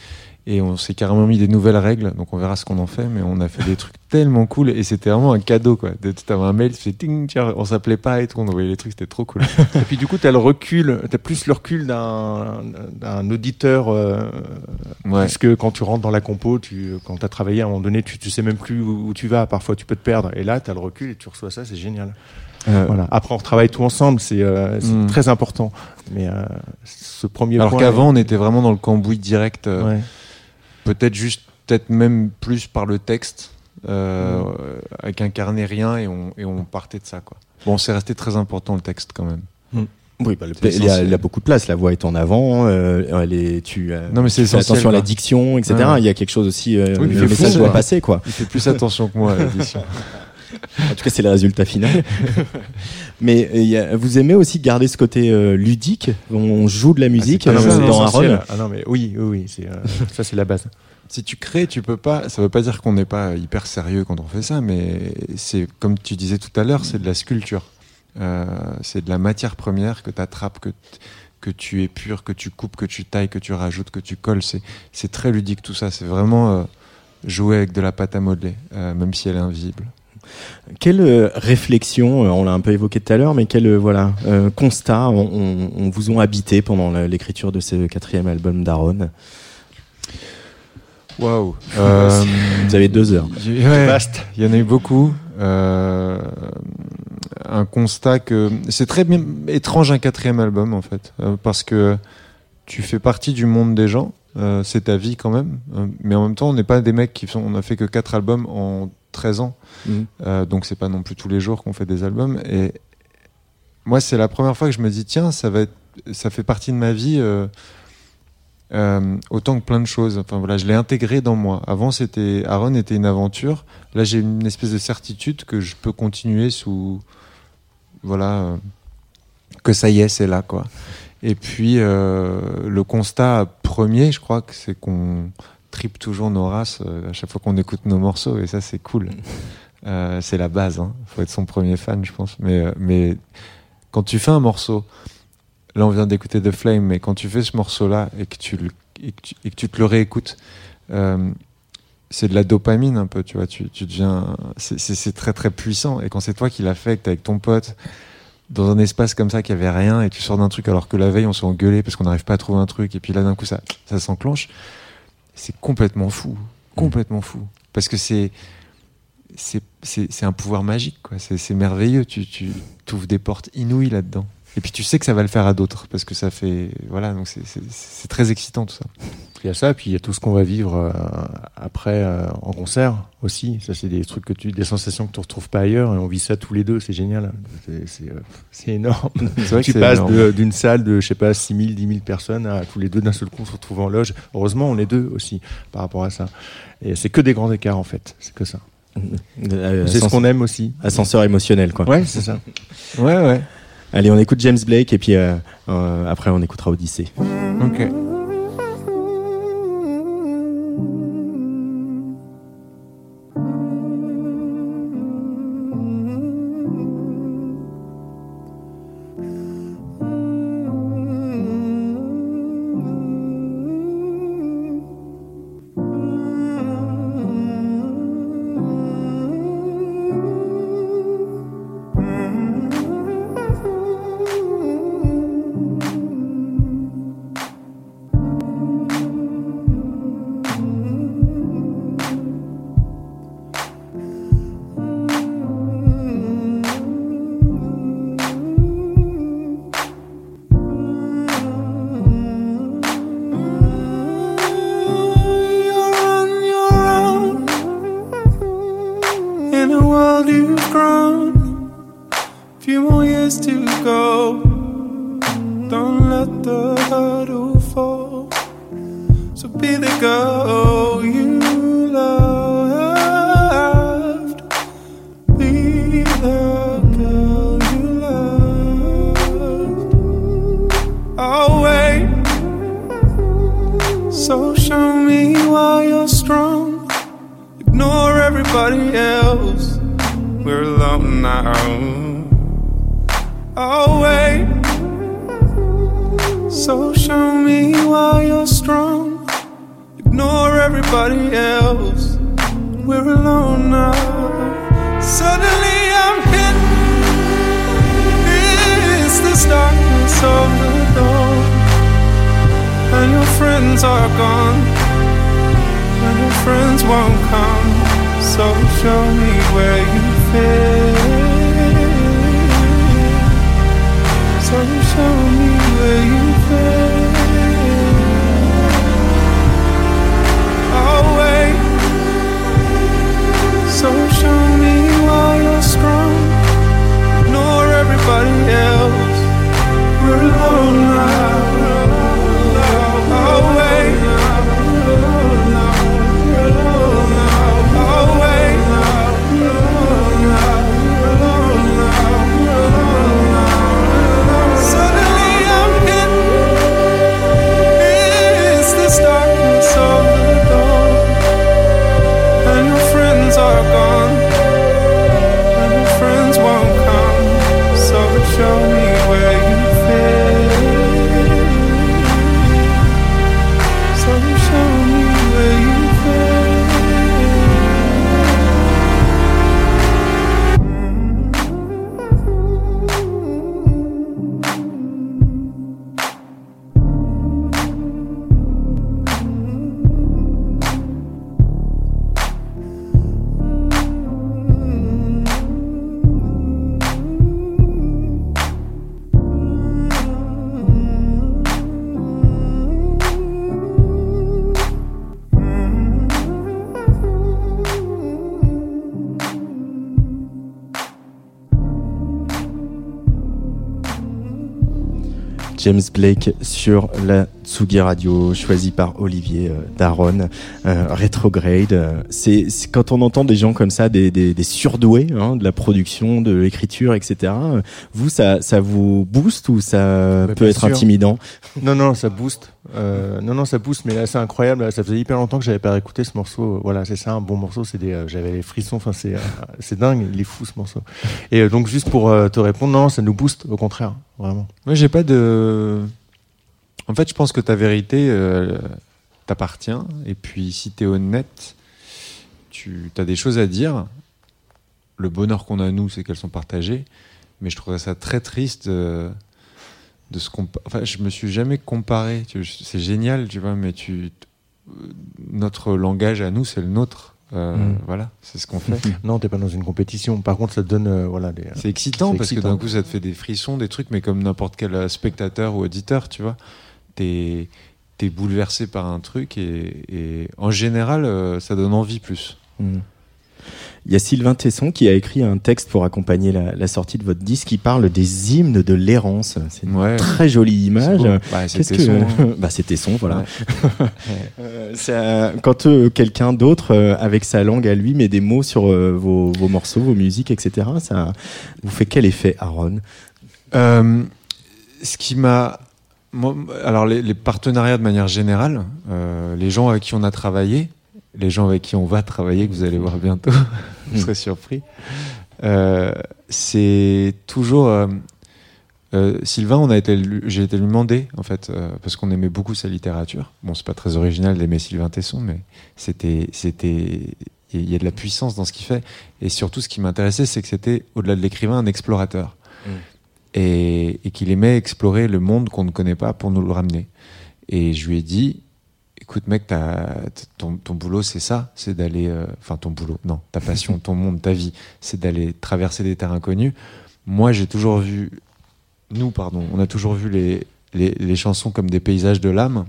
et on s'est carrément mis des nouvelles règles. Donc, on verra ce qu'on en fait, mais on a fait des trucs tellement cool et c'était vraiment un cadeau, quoi. De- T'avais un mail, tu ting, tiens, on s'appelait pas et tout, on envoyait les trucs, c'était trop cool. Et puis du coup tu as le recul, tu as plus le recul d'un d'un auditeur. euh, Ouais. Puisque quand tu rentres dans la compo, tu, quand tu as travaillé à un moment donné, tu, tu sais même plus où, où tu vas. Parfois, tu peux te perdre. Et là, tu as le recul et tu reçois ça, c'est génial. euh, Voilà. Après, on retravaille tout ensemble, c'est euh, c'est Mm. très important. Mais euh, ce premier Alors qu'avant, on était vraiment dans le cambouis direct, Ouais. Peut-être juste, peut-être même plus par le texte, euh, avec un carnet rien et on, et on partait de ça, quoi. Bon, c'est resté très important le texte quand même. Oui, bah, le- il, y a, il y a beaucoup de place. La voix est en avant. Euh, elle est, tu, euh, Non, mais c'est tu fais essentiel, attention à la diction, etc. Ouais. Il y a quelque chose aussi. Euh, Oui, le il message doit quoi. passer, quoi. Il fait plus attention que moi à l'édition. En tout cas, c'est le résultat final. Mais euh, il y a- vous aimez aussi garder ce côté euh, ludique? On joue de la musique Ah, c'est euh, dans. Aaron. Ah non, mais oui, oui, oui, c'est, euh, ça c'est la base. si tu crées, tu peux pas. Ça veut pas dire qu'on n'est pas hyper sérieux quand on fait ça, mais c'est comme tu disais tout à l'heure, c'est de la sculpture. Euh, c'est de la matière première que tu attrapes, que, t- que tu épures, que tu coupes, que tu tailles, que tu rajoutes, que tu colles. C'est, c'est très ludique tout ça. C'est vraiment euh, jouer avec de la pâte à modeler, euh, même si elle est invisible. Quelle euh, réflexion, euh, on l'a un peu évoqué tout à l'heure, mais quel euh, voilà euh, constat on, on- on vous ont habité pendant l'écriture de ce quatrième album d'Aaron? Waouh. Euh, Vous avez deux heures. ouais. Vaste. Il y en a eu beaucoup. Euh, un constat que c'est très bien, étrange un quatrième album en fait, euh, parce que tu fais partie du monde des gens, euh, c'est ta vie quand même, euh, mais en même temps on n'est pas des mecs qui font, on a fait que quatre albums en 13 ans, Mhm. Euh, donc c'est pas non plus tous les jours qu'on fait des albums. Et moi c'est la première fois que je me dis tiens ça va être ça fait partie de ma vie. euh, euh, autant que plein de choses. Enfin voilà, je l'ai intégré dans moi. Avant, c'était Aaron était une aventure. Là, j'ai une espèce de certitude que je peux continuer sous voilà euh, que ça y est, c'est là quoi. Et puis le constat premier, je crois que c'est qu'on tripe toujours nos races euh, à chaque fois qu'on écoute nos morceaux et ça c'est cool. Euh, c'est la base. Hein. Faut être son premier fan, je pense. Mais euh, mais quand tu fais un morceau, là on vient d'écouter The Flame, mais quand tu fais ce morceau-là et que tu le- et que tu, et que tu te le réécoutes, euh, c'est de la dopamine un peu, tu vois. Tu, tu deviens, c'est- très très puissant. Et quand c'est toi qui l'as fait, que t'es avec ton pote dans un espace comme ça qui avait rien et tu sors d'un truc alors que la veille on s'est engueulé parce qu'on n'arrive pas à trouver un truc et puis là d'un coup ça ça s'enclenche, c'est complètement fou, complètement fou. Parce que c'est c'est un pouvoir magique quoi. C'est merveilleux. Tu tu ouvres des portes inouïes là-dedans. Et puis tu sais que ça va le faire à d'autres parce que ça fait voilà donc c'est très excitant tout ça. Il y a ça, puis il y a tout ce qu'on va vivre euh, après euh, en concert aussi. Ça, c'est des trucs que tu, des sensations que tu retrouves pas ailleurs, et on vit ça tous les deux. C'est génial. C'est- euh, énorme. Vrai tu passes d'une salle de, je sais pas, 6 000, 10 000 personnes à tous les deux d'un seul coup on se retrouve en loge. Heureusement, on est deux aussi par rapport à ça. Et c'est que des grands écarts en fait. C'est que ça. Euh, C'est ce ascens- qu'on aime aussi. Ascenseur émotionnel, quoi. Ouais, c'est ça. Ouais ouais. Allez, on écoute James Blake et puis euh, euh, après on écoutera Odyssée. Ok. James Blake sur la Tsugi Radio, choisi par Olivier euh, Daron. Euh, Retrograde, euh, c'est c'est quand on entend des gens comme ça, des, des, des surdoués hein, de la production, de l'écriture, etc. euh, Vous, ça, ça vous booste ou ça Bah, peut être sûr. intimidant? Non, non, ça booste. Euh, non, non, ça booste, mais là, c'est incroyable. Là, Ça faisait hyper longtemps que j'avais pas écouté ce morceau. Voilà, c'est ça, un bon morceau. C'est des, euh, j'avais les frissons. Enfin, c'est, euh, c'est dingue. Il est fou ce morceau. Et euh, donc, juste pour euh, te répondre, non, ça nous booste. Au contraire, vraiment. Moi, j'ai pas de. En fait, je pense que ta vérité euh, t'appartient. Et puis, si t'es honnête, tu as des choses à dire. Le bonheur qu'on a, nous, c'est qu'elles sont partagées. Mais je trouverais ça très triste euh, de se comparer. Enfin, je me suis jamais comparé. Tu C'est génial, tu vois, mais tu. euh, Notre langage à nous, c'est le nôtre. Euh, Mm. Voilà, c'est ce qu'on fait. Non, t'es pas dans une compétition. Par contre, ça te donne, euh, voilà, des. C'est excitant parce que d'un coup ça te fait des frissons, des trucs, mais comme n'importe quel spectateur ou auditeur, tu vois, t'es es bouleversé par un truc et, et en général euh, ça donne envie plus. Hmm. Il y a Sylvain Tesson qui a écrit un texte pour accompagner la, la sortie de votre disque qui parle des hymnes de l'errance. C'est une Ouais. très jolie image. C'est beau. Bah, Qu'est-ce c'était que son- bah c'était son voilà. Ouais. Euh, ça- quand euh, quelqu'un d'autre euh, avec sa langue à lui met des mots sur vos, vos morceaux, vos musiques, etc. Ça vous fait quel effet, Aaron? Ce qui m'a. Alors, les, partenariats de manière générale, euh, les gens avec qui on a travaillé, les gens avec qui on va travailler, que vous allez voir bientôt, vous serez surpris, euh, c'est toujours. euh, Sylvain, a été, j'ai été lui demander en fait parce qu'on aimait beaucoup sa littérature. Bon, c'est pas très original d'aimer Sylvain Tesson, mais c'était, c'était, il y a de la puissance dans ce qu'il fait. Et surtout, ce qui m'intéressait, c'est que c'était au-delà de l'écrivain, un explorateur et, et qu'il aimait explorer le monde qu'on ne connaît pas pour nous le ramener. Et je lui ai dit, écoute mec, t'as- ton, ton boulot c'est ça, c'est d'aller, euh, enfin ton boulot, non, ta passion, ton monde, ta vie, c'est d'aller traverser des terres inconnues. Moi j'ai toujours vu, nous pardon, on a toujours vu les, les, les chansons comme des paysages de l'âme.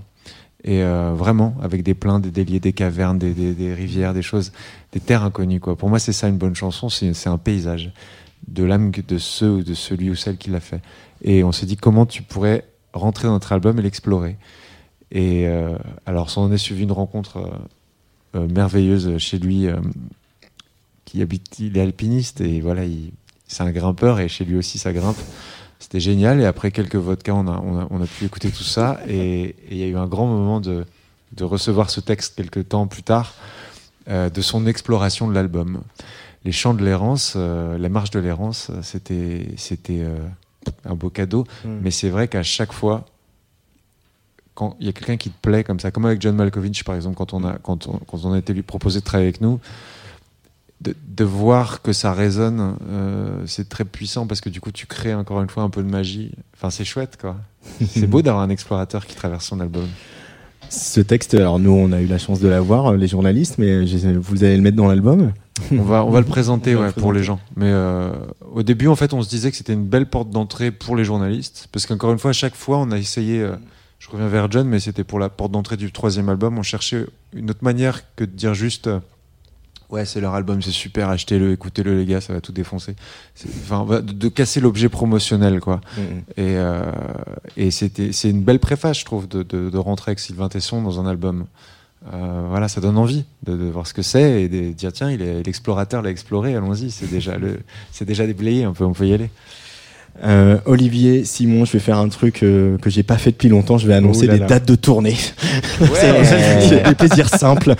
Et euh, vraiment, avec des plains, des déliés, des cavernes, des, des, des rivières, des choses, des terres inconnues. Quoi. Pour moi, c'est ça une bonne chanson, c'est un paysage de l'âme de ceux ou de celui ou celle qui l'a fait. Et on s'est dit comment tu pourrais rentrer dans notre album et l'explorer. Et euh, alors, s'en est suivi une rencontre euh, euh, merveilleuse chez lui, euh, qui habite, il est alpiniste et voilà, il- c'est un grimpeur et chez lui aussi ça grimpe. C'était génial. Et après quelques vodkas, on a, on a, on a pu écouter tout ça. Et il y a eu un grand moment de, de recevoir ce texte quelques temps plus tard, de son exploration de l'album. Les chants de l'errance, euh, la marche de l'errance, euh, c'était c'était euh, un beau cadeau. Mais c'est vrai qu'à chaque fois, quand il y a quelqu'un qui te plaît comme ça, comme avec John Malkovich par exemple, quand on a, quand on, quand on a été lui proposé de travailler avec nous, de, de voir que ça résonne, euh, c'est très puissant parce que du coup tu crées encore une fois un peu de magie. Enfin c'est chouette quoi. c'est beau d'avoir un explorateur qui traverse son album. Ce texte, alors nous on a eu la chance de l'avoir, euh, les journalistes, mais je- vous allez le mettre dans l'album? On va, on va le présenter va ouais, le pour les gens. Mais euh, au début, en fait, on se disait que c'était une belle porte d'entrée pour les journalistes. Parce qu'encore une fois, à chaque fois, on a essayé. euh, je reviens vers John, mais c'était pour la porte d'entrée du troisième album. On cherchait une autre manière que de dire juste. Ouais, c'est leur album, c'est super, achetez-le, écoutez-le, les gars, ça va tout défoncer. Enfin, de, de casser l'objet promotionnel, quoi. Et, euh, et c'était, c'est une belle préface, je trouve, de, de, de rentrer avec Sylvain Tesson dans un album. Euh, voilà, ça donne envie de, de voir ce que c'est et de dire tiens, il est l'explorateur l'a exploré, allons-y, c'est déjà le, c'est déjà déblayé, un peu, on peut y aller. Euh, Olivier, Simon, je vais faire un truc euh, que j'ai pas fait depuis longtemps. Je vais annoncer des dates de tournée. C'est c'est des plaisirs simples.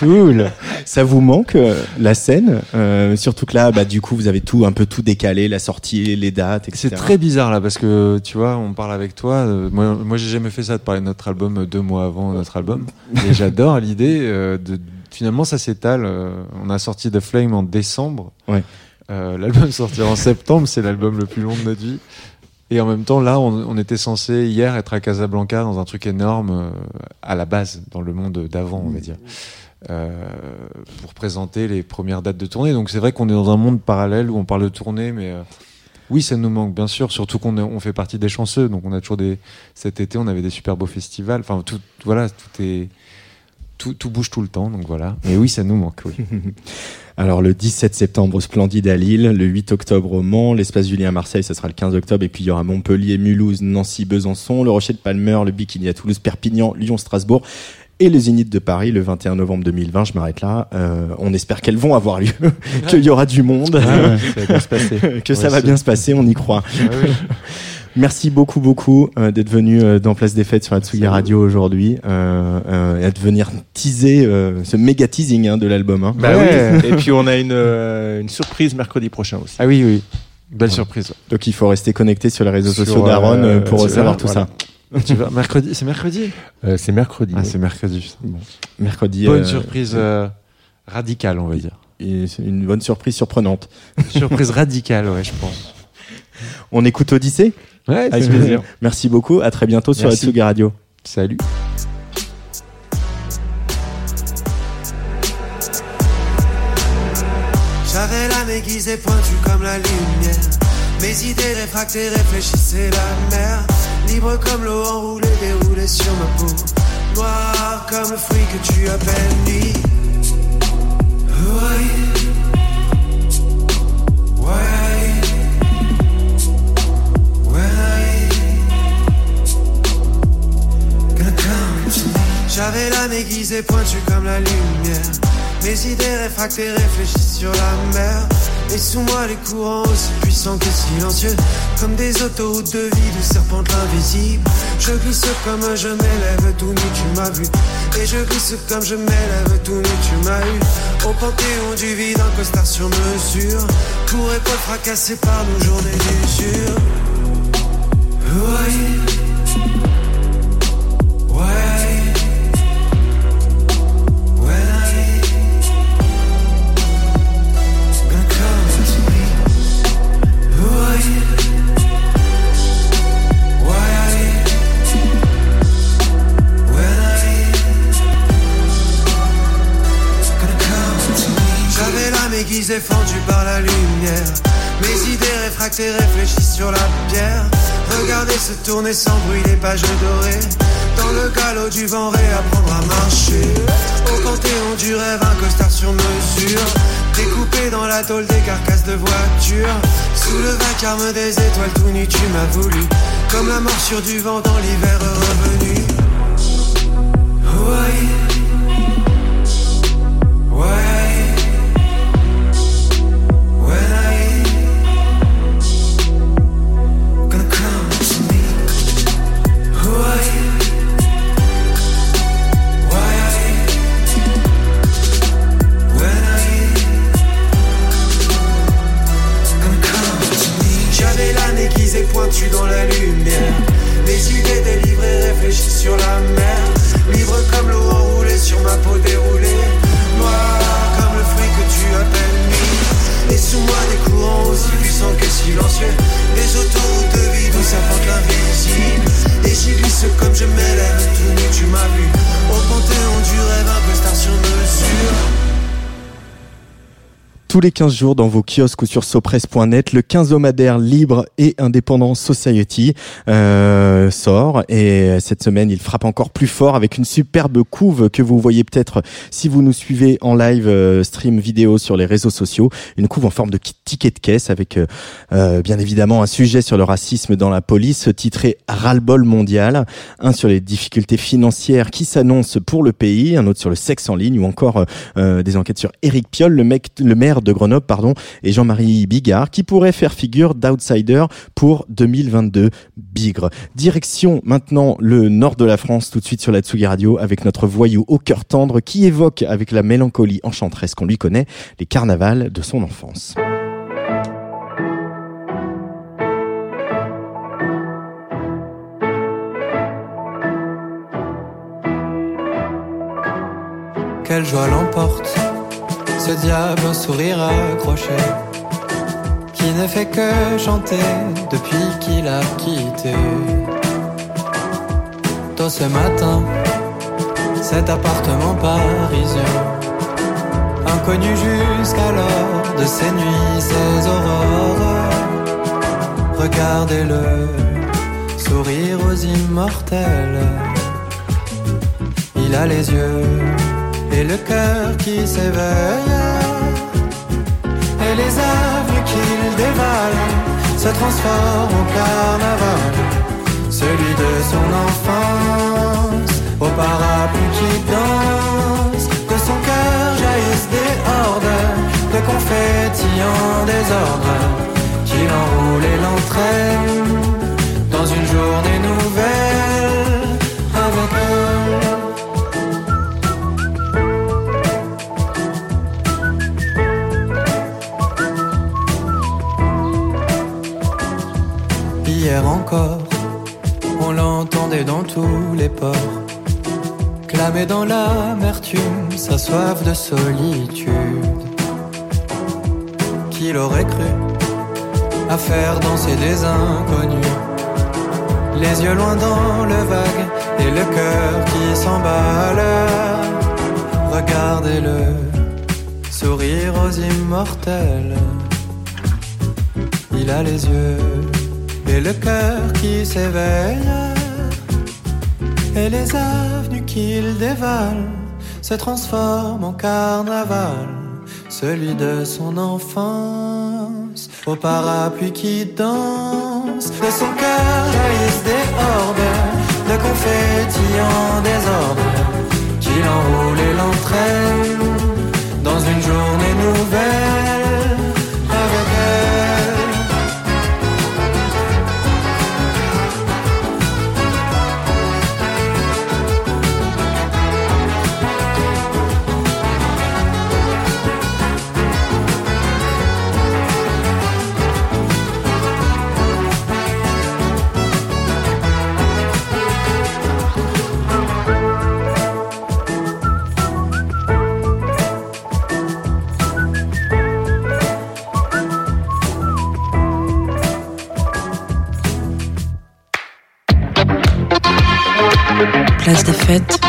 cool. Ça vous manque euh, la scène Euh, Surtout que là, bah du coup, vous avez tout un peu tout décalé, la sortie, les dates, etc. C'est très bizarre là parce que tu vois, on parle avec toi. euh, moi, moi j'ai jamais fait ça de parler de notre album deux mois avant notre album. Et j'adore l'idée euh, de finalement ça s'étale. euh, on a sorti The Flame en décembre. Ouais. Euh, L'album sortira en septembre, c'est l'album le plus long de notre vie. Et en même temps, là, on, était censé hier être à Casablanca dans un truc énorme euh, à la base, dans le monde d'avant, on va dire, euh, pour présenter les premières dates de tournée. Donc c'est vrai qu'on est dans un monde parallèle où on parle de tournée, mais oui, ça nous manque bien sûr, surtout qu'on fait partie des chanceux. Donc on a toujours des. Cet été, on avait des super beaux festivals. Enfin, tout, voilà, tout est tout, tout bouge tout le temps, donc voilà. Mais oui, ça nous manque, oui. Alors le 17 septembre au Splendide à Lille, le 8 octobre au Mans, l'espace Julien à Marseille, ça sera le 15 octobre, et puis il y aura Montpellier, Mulhouse, Nancy, Besançon, le Rocher de Palmer, le Bikini à Toulouse, Perpignan, Lyon, Strasbourg. Et le Zénith de Paris le 21 novembre 2020, je m'arrête là. Euh, on espère qu'elles vont avoir lieu, qu'il y aura du monde, Ah ça va bien se passer. que ça Ouais, va c'est- bien se passer, on y croit. Ah oui. Merci beaucoup, beaucoup euh, d'être venu euh, dans Place des Fêtes sur la Radio aujourd'hui euh, euh, et de venir teaser euh, ce méga teasing hein, de l'album. Hein. Bah Ouais. oui. Et puis on a une, euh, une surprise mercredi prochain aussi. Ah oui, oui. Belle surprise. Donc il faut rester connecté sur les réseaux Sur, sociaux d'Aaron pour savoir tout voilà. ça. tu vas mercredi, c'est mercredi? Euh, c'est mercredi. Ah, oui. c'est mercredi. Bon. Mercredi. Bonne euh, surprise euh, radicale, on va dire. et c'est une bonne surprise surprenante. surprise radicale, ouais, je pense. On écoute Odyssée? Ouais, Avec plaisir. Merci beaucoup. À très bientôt sur la Merci. Tsugi Radio. Salut. J'avais l'âme aiguisée pointue comme la lumière. Mes idées réfractées réfléchissaient la mer. Libre comme l'eau enroulée, déroulée sur ma peau. Noir comme le fruit que tu appelles nuit. Ouais. J'avais l'âme aiguisée pointue comme la lumière. Mes idées réfractées réfléchissent sur la mer. Et sous moi les courants aussi puissants que silencieux. Comme des autoroutes de vie de serpentes invisibles. Je glisse comme je m'élève tout nu, tu m'as vu. Et je glisse comme je m'élève tout nu, tu m'as eu. Au panthéon du vide, un costard sur mesure. Pour épaules fracassées par nos journées d'usure. Ouais. Aiguisée fendue par la lumière. Mes idées réfractées réfléchissent sur la pierre. Regardez se tourner sans bruit les pages dorées. Dans le galop du vent, réapprendre à marcher. Au panthéon du rêve, un costard sur mesure. Découpé dans la tôle des carcasses de voitures. Sous le vacarme des étoiles, tout nu, tu m'as voulu. Comme la morsure du vent dans l'hiver revenu. Pointue dans la lumière. Les idées délivrées réfléchies sur la mer. Libre comme l'eau enroulée sur ma peau déroulée. Noir comme le fruit que tu appelles nuit. Et sous moi des courants aussi puissants que silencieux. Des autoroutes de vie d'où s'apporte l'invisible. Et j'y glisse comme je m'élève tout nu, tu m'as vu. Au panthéon du rêve, un costard sur mesure. Tous les 15 jours dans vos kiosques ou sur sopresse.net, le quinzomadaire libre et indépendant Society euh, sort. Et cette semaine il frappe encore plus fort avec une superbe couve que vous voyez peut-être si vous nous suivez en live euh, stream vidéo sur les réseaux sociaux, une couve en forme de ticket de caisse avec euh, euh, bien évidemment un sujet sur le racisme dans la police titré Ras-le-bol mondial, un sur les difficultés financières qui s'annoncent pour le pays, un autre sur le sexe en ligne ou encore euh, des enquêtes sur Éric Piolle, le, mec, le maire de Grenoble, pardon, et Jean-Marie Bigard, qui pourrait faire figure d'outsider pour 2022 Bigre. Direction maintenant le nord de la France, tout de suite sur la Tsugi Radio, avec notre voyou au cœur tendre qui évoque avec la mélancolie enchanteresse qu'on lui connaît, les carnavals de son enfance. Quelle joie l'emporte ce diable un sourire accroché qui ne fait que chanter depuis qu'il a quitté. Tôt ce matin, cet appartement parisien, inconnu jusqu'alors de ses nuits, ses aurores. Regardez-le sourire aux immortels. Il a les yeux et le cœur qui s'éveille. Et les avenues qu'il dévale se transforment en carnaval. Celui de son enfance, au parapluie qui danse. De son cœur jaillissent des hordes de confettis en désordre. Qui l'enroule et l'entraîne dans une journée nouvelle Encore, on l'entendait dans tous les ports, clamer dans l'amertume sa soif de solitude. Qui l'aurait cru à faire danser des inconnus, les yeux loin dans le vague et le cœur qui s'emballe. Regardez-le, sourire aux immortels. Il a les yeux et le cœur qui s'éveille. Et les avenues qu'il dévale se transforment en carnaval. Celui de son enfance, au parapluie qui danse. De son cœur jaillissent des hordes de confettis en désordre. Qui l'enroule et l'entraîne dans une journée nouvelle Place des fêtes,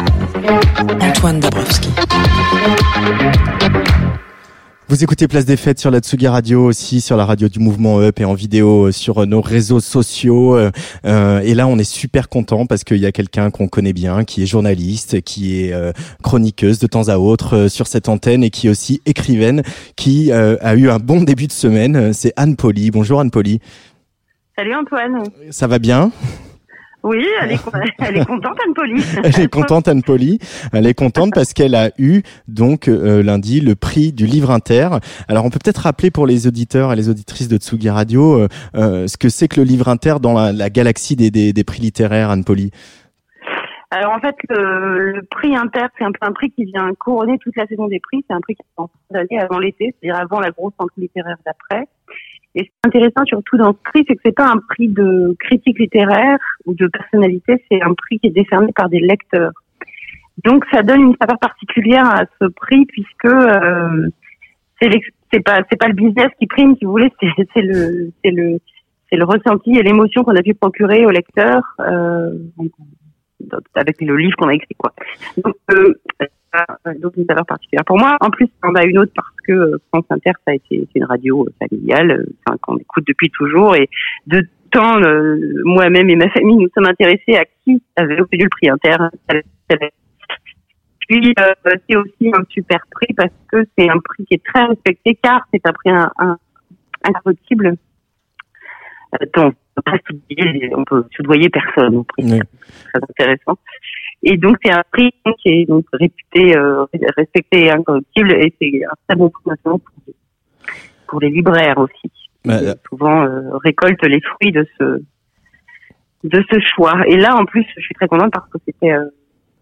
Antoine Dabrowski. Vous écoutez Place des Fêtes sur la Tsugi Radio aussi, sur la radio du mouvement Up et en vidéo euh, sur nos réseaux sociaux. Euh, euh, et là, on est super content parce qu'il y a quelqu'un qu'on connaît bien, qui est journaliste, qui est euh, chroniqueuse de temps à autre euh, sur cette antenne et qui est aussi écrivaine, qui euh, a eu un bon début de semaine. C'est Anne Poli. Bonjour Anne Poli. Salut Antoine. Ça va bien? Oui, elle est, elle est contente, Anne Poli. Elle est contente Anne Poli. Elle est contente parce qu'elle a eu donc euh, lundi le prix du livre inter. Alors on peut peut-être rappeler pour les auditeurs et les auditrices de Tsugi Radio euh, euh, ce que c'est que le livre inter dans la, la galaxie des, des, des prix littéraires Anne Poli. Alors en fait, le, le prix Inter, c'est un peu un prix qui vient couronner toute la saison des prix. C'est un prix qui est en fin d'année avant l'été, c'est-à-dire avant la grosse rentrée littéraire d'après. Et ce qui est intéressant surtout dans ce prix, c'est que c'est pas un prix de critique littéraire ou de personnalité, c'est un prix qui est décerné par des lecteurs. Donc ça donne une saveur particulière à ce prix puisque euh, c'est pas c'est pas le business qui prime, si vous voulez, c'est le c'est le c'est le ressenti et l'émotion qu'on a pu procurer au lecteur euh, avec le livre qu'on a écrit quoi. Euh, euh, donc une saveur particulière pour moi. En plus, on a une autre parce que euh, France Inter, ça a été c'est une radio euh, familiale, euh, enfin, qu'on écoute depuis toujours et de temps, euh, moi-même et ma famille, nous sommes intéressés à qui avait obtenu le prix Inter. Puis euh, c'est aussi un super prix parce que c'est un prix qui est très respecté car c'est un prix un, un, incorruptible. Euh, donc, on peut pas soudoyer- on peut soudoyer personne au prix. Oui. C'est très intéressant. Et donc c'est un prix qui est donc réputé, euh, respecté et incorruptible et c'est un très bon prix notamment pour, les- pour les libraires aussi. Bah, qui souvent euh, récoltent les fruits de ce de ce choix. Et là en plus je suis très contente parce que c'était euh,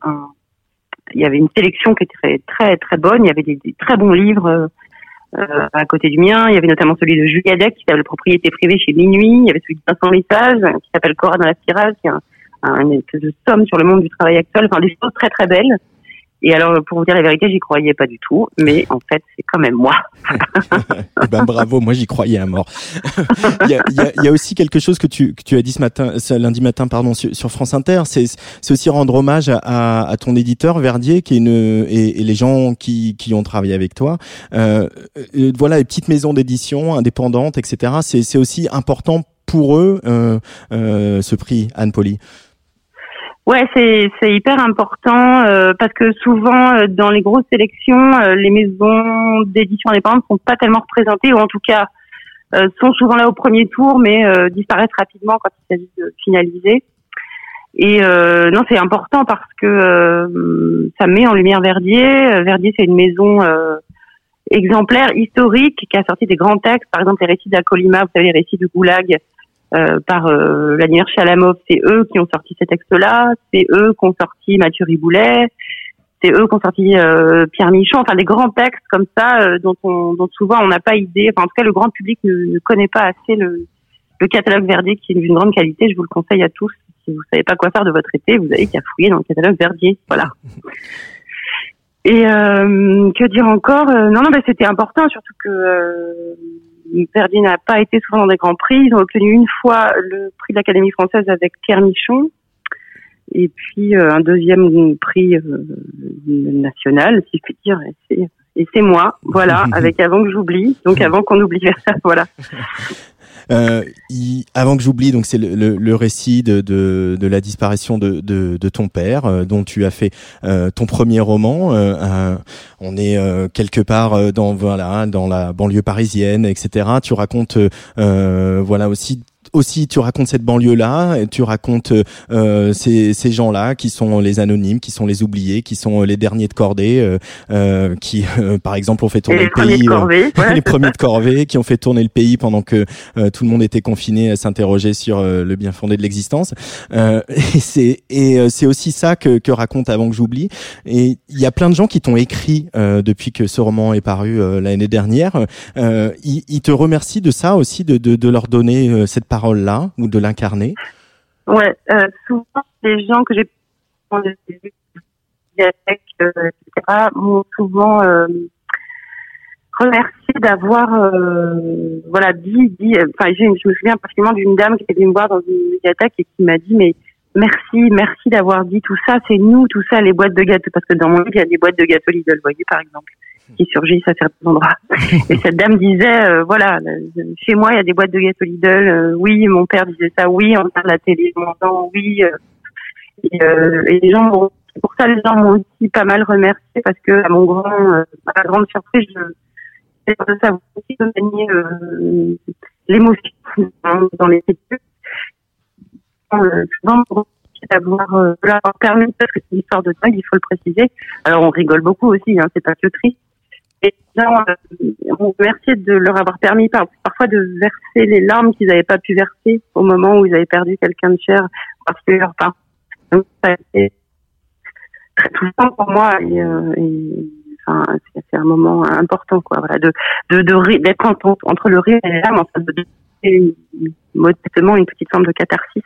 un il y avait une sélection qui était très très très bonne. Il y avait des, des très bons livres euh, euh, à côté du mien. Il y avait notamment celui de Julia Deck qui s'appelle Propriété privée chez Minuit. Il y avait celui de Vincent Message qui s'appelle Cora dans la spirale, qui est un, un, espèce de somme sur le monde du travail actuel. Enfin des choses très très belles. Et alors pour vous dire la vérité, j'y croyais pas du tout, mais en fait c'est quand même moi. Eh ben bravo, moi j'y croyais à mort. il, y a, il, y a, il y a aussi quelque chose que tu, que tu as dit ce matin, ce lundi matin, pardon, sur, sur France Inter, c'est aussi rendre hommage à, à, ton éditeur Verdier, qui est une et, et les gens qui, qui ont travaillé avec toi. Euh, euh, voilà, les petites maisons d'édition indépendantes, etc. C'est c'est aussi important pour eux euh, euh, ce prix, Anne Poli. Ouais, c'est c'est hyper important euh, parce que souvent euh, dans les grosses sélections, euh, les maisons d'édition indépendantes sont pas tellement représentées ou en tout cas euh, sont souvent là au premier tour, mais euh, disparaissent rapidement quand il s'agit de finaliser. Et euh, non, c'est important parce que ça met en lumière Verdier. Verdier, c'est une maison exemplaire, historique, qui a sorti des grands textes. Par exemple, les récits d'Akolima, vous savez, les récits du Goulag euh, par euh, Vladimir Chalamov. C'est eux qui ont sorti ces textes-là. C'est eux qui ont sorti Mathieu Riboulet. C'est eux qui ont sorti euh, Pierre Michon. Enfin, des grands textes comme ça euh, dont, on, dont souvent on n'a pas idée. Enfin, en tout cas, le grand public ne, ne connaît pas assez le, le catalogue Verdier, qui est d'une grande qualité. Je vous le conseille à tous. Si vous savez pas quoi faire de votre été, vous avez qu'à fouiller dans le catalogue Verdier. Voilà. Et euh, que dire encore Non, non, bah, c'était important, surtout que Verdier n'a pas été souvent dans des grands prix. Ils ont obtenu une fois le prix de l'Académie française avec Pierre Michon, et puis euh, un deuxième prix euh, national, si je puis dire. Et c'est, et c'est moi, voilà, avec Avant que j'oublie. Donc avant qu'on oublie, voilà. Euh, avant que j'oublie, donc c'est le, le- le récit de, de, de la disparition de, de, de ton père, euh, dont tu as fait euh, ton premier roman. Euh, on est euh, quelque part euh, dans voilà dans la banlieue parisienne, etc. Tu racontes voilà aussi aussi tu racontes cette banlieue là et tu racontes euh, ces, ces gens là qui sont les anonymes qui sont les oubliés qui sont les derniers de cordée euh, euh, qui euh, par exemple ont fait tourner le pays euh, corvée. les premiers de corvée qui ont fait tourner le pays pendant que euh, tout le monde était confiné à s'interroger sur euh, le bien fondé de l'existence. Euh, et c'est et euh, c'est aussi ça que, que raconte avant que j'oublie. Et il y a plein de gens qui t'ont écrit euh, depuis que ce roman est paru euh, l'année dernière. Euh, ils, ils te remercient de ça aussi, de, de, de leur donner euh, cette parole là ou de l'incarner? Ouais, euh, souvent les gens que j'ai bibliothèques, euh, etc., m'ont souvent euh, remercié d'avoir, voilà, dit, dit. Enfin, je me souviens particulièrement d'une dame qui est venue me voir dans une médiathèque et qui m'a dit, mais merci, merci d'avoir dit tout ça. C'est nous, tout ça, les boîtes de gâteaux, parce que dans mon livre il y a des boîtes de gâteaux Lidl, voyez, par exemple, qui surgissent à certains endroits. Et cette dame disait, euh, voilà, chez moi, il y a des boîtes de gâteaux Lidl. euh, oui, mon père disait ça. Oui, on regarde la télé, on entend. Oui. euh, et, euh, et les gens, pour ça, les gens m'ont aussi pas mal remercié parce que, à mon grand, euh, à ma grande surprise, je, de savoir aussi de euh, l'émotion dans, dans les études. Souvent, d'avoir euh, leur permis, parce que c'est une histoire de dingue, il faut le préciser. Alors, on rigole beaucoup aussi, hein, c'est pas que triste. Les gens euh, ont remercié de leur avoir permis par- parfois de verser les larmes qu'ils n'avaient pas pu verser au moment où ils avaient perdu quelqu'un de cher, parce que leur parent. Donc, ça a été très touchant pour moi et, euh, et, enfin, c'est un moment important, quoi. Voilà, de de de d'être entre, le rire et les larmes, enfin, de donner modestement une petite forme de catharsis.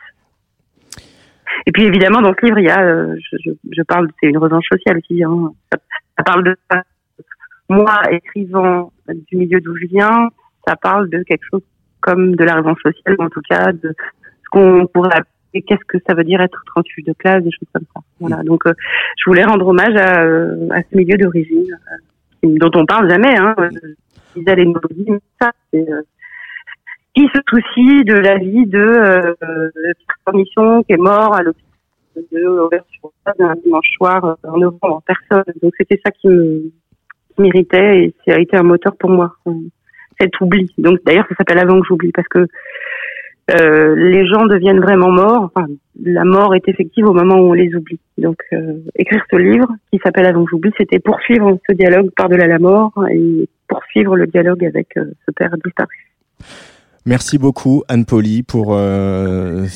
Et puis évidemment, dans ce livre, il y a, euh, je, je, je parle, c'est une revanche sociale aussi. Hein. Ça, ça parle de. Moi, écrivant du milieu d'où je viens, ça parle de quelque chose comme de la revanche sociale, ou en tout cas de ce qu'on pourrait appeler qu'est-ce que ça veut dire être transfuge de classe, des choses comme ça. Voilà. Donc, euh, je voulais rendre hommage à, euh, à ce milieu d'origine euh, dont on parle jamais. Hein. Euh, Isabelle et Nobody, mais ça, c'est euh, qui se soucie de la vie de euh, Pierre Mission qui est mort à l'hôpital de Auvers-sur-Oise un dimanche soir euh, en novembre en personne. Donc c'était ça qui me qui m'irritait et ça a été un moteur pour moi. Cet oubli. Donc d'ailleurs ça s'appelle avant que j'oublie parce que euh, les gens deviennent vraiment morts. Enfin, la mort est effective au moment où on les oublie. Donc euh, écrire ce livre qui s'appelle Avant que j'oublie, c'était poursuivre ce dialogue par-delà la mort et poursuivre le dialogue avec euh, ce père disparu. Merci beaucoup Anne Poli pour euh,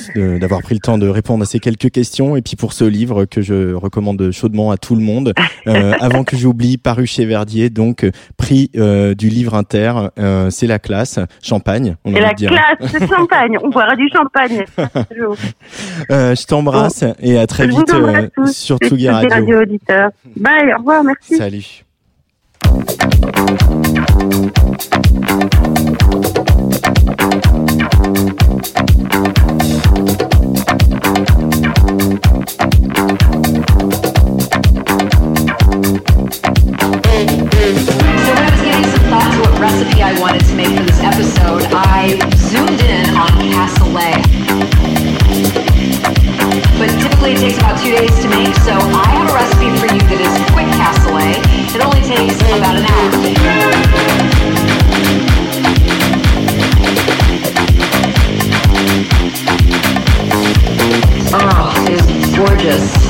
d'avoir pris le temps de répondre à ces quelques questions et puis pour ce livre que je recommande chaudement à tout le monde. Euh, avant que j'oublie, paru chez Verdier, donc prix euh, du livre inter, euh, c'est la classe, champagne. On C'est la dire. classe, c'est champagne. On boira du champagne. Euh, je t'embrasse et à très Je vite euh, tous. sur Tsugi Radio. radio auditeurs. Bye, au revoir, merci. Salut. recipe I wanted to make for this episode, I zoomed in on cassoulet. But typically it takes about two days to make, so I have a recipe for you that is quick cassoulet. It only takes about an hour. Oh, it is gorgeous.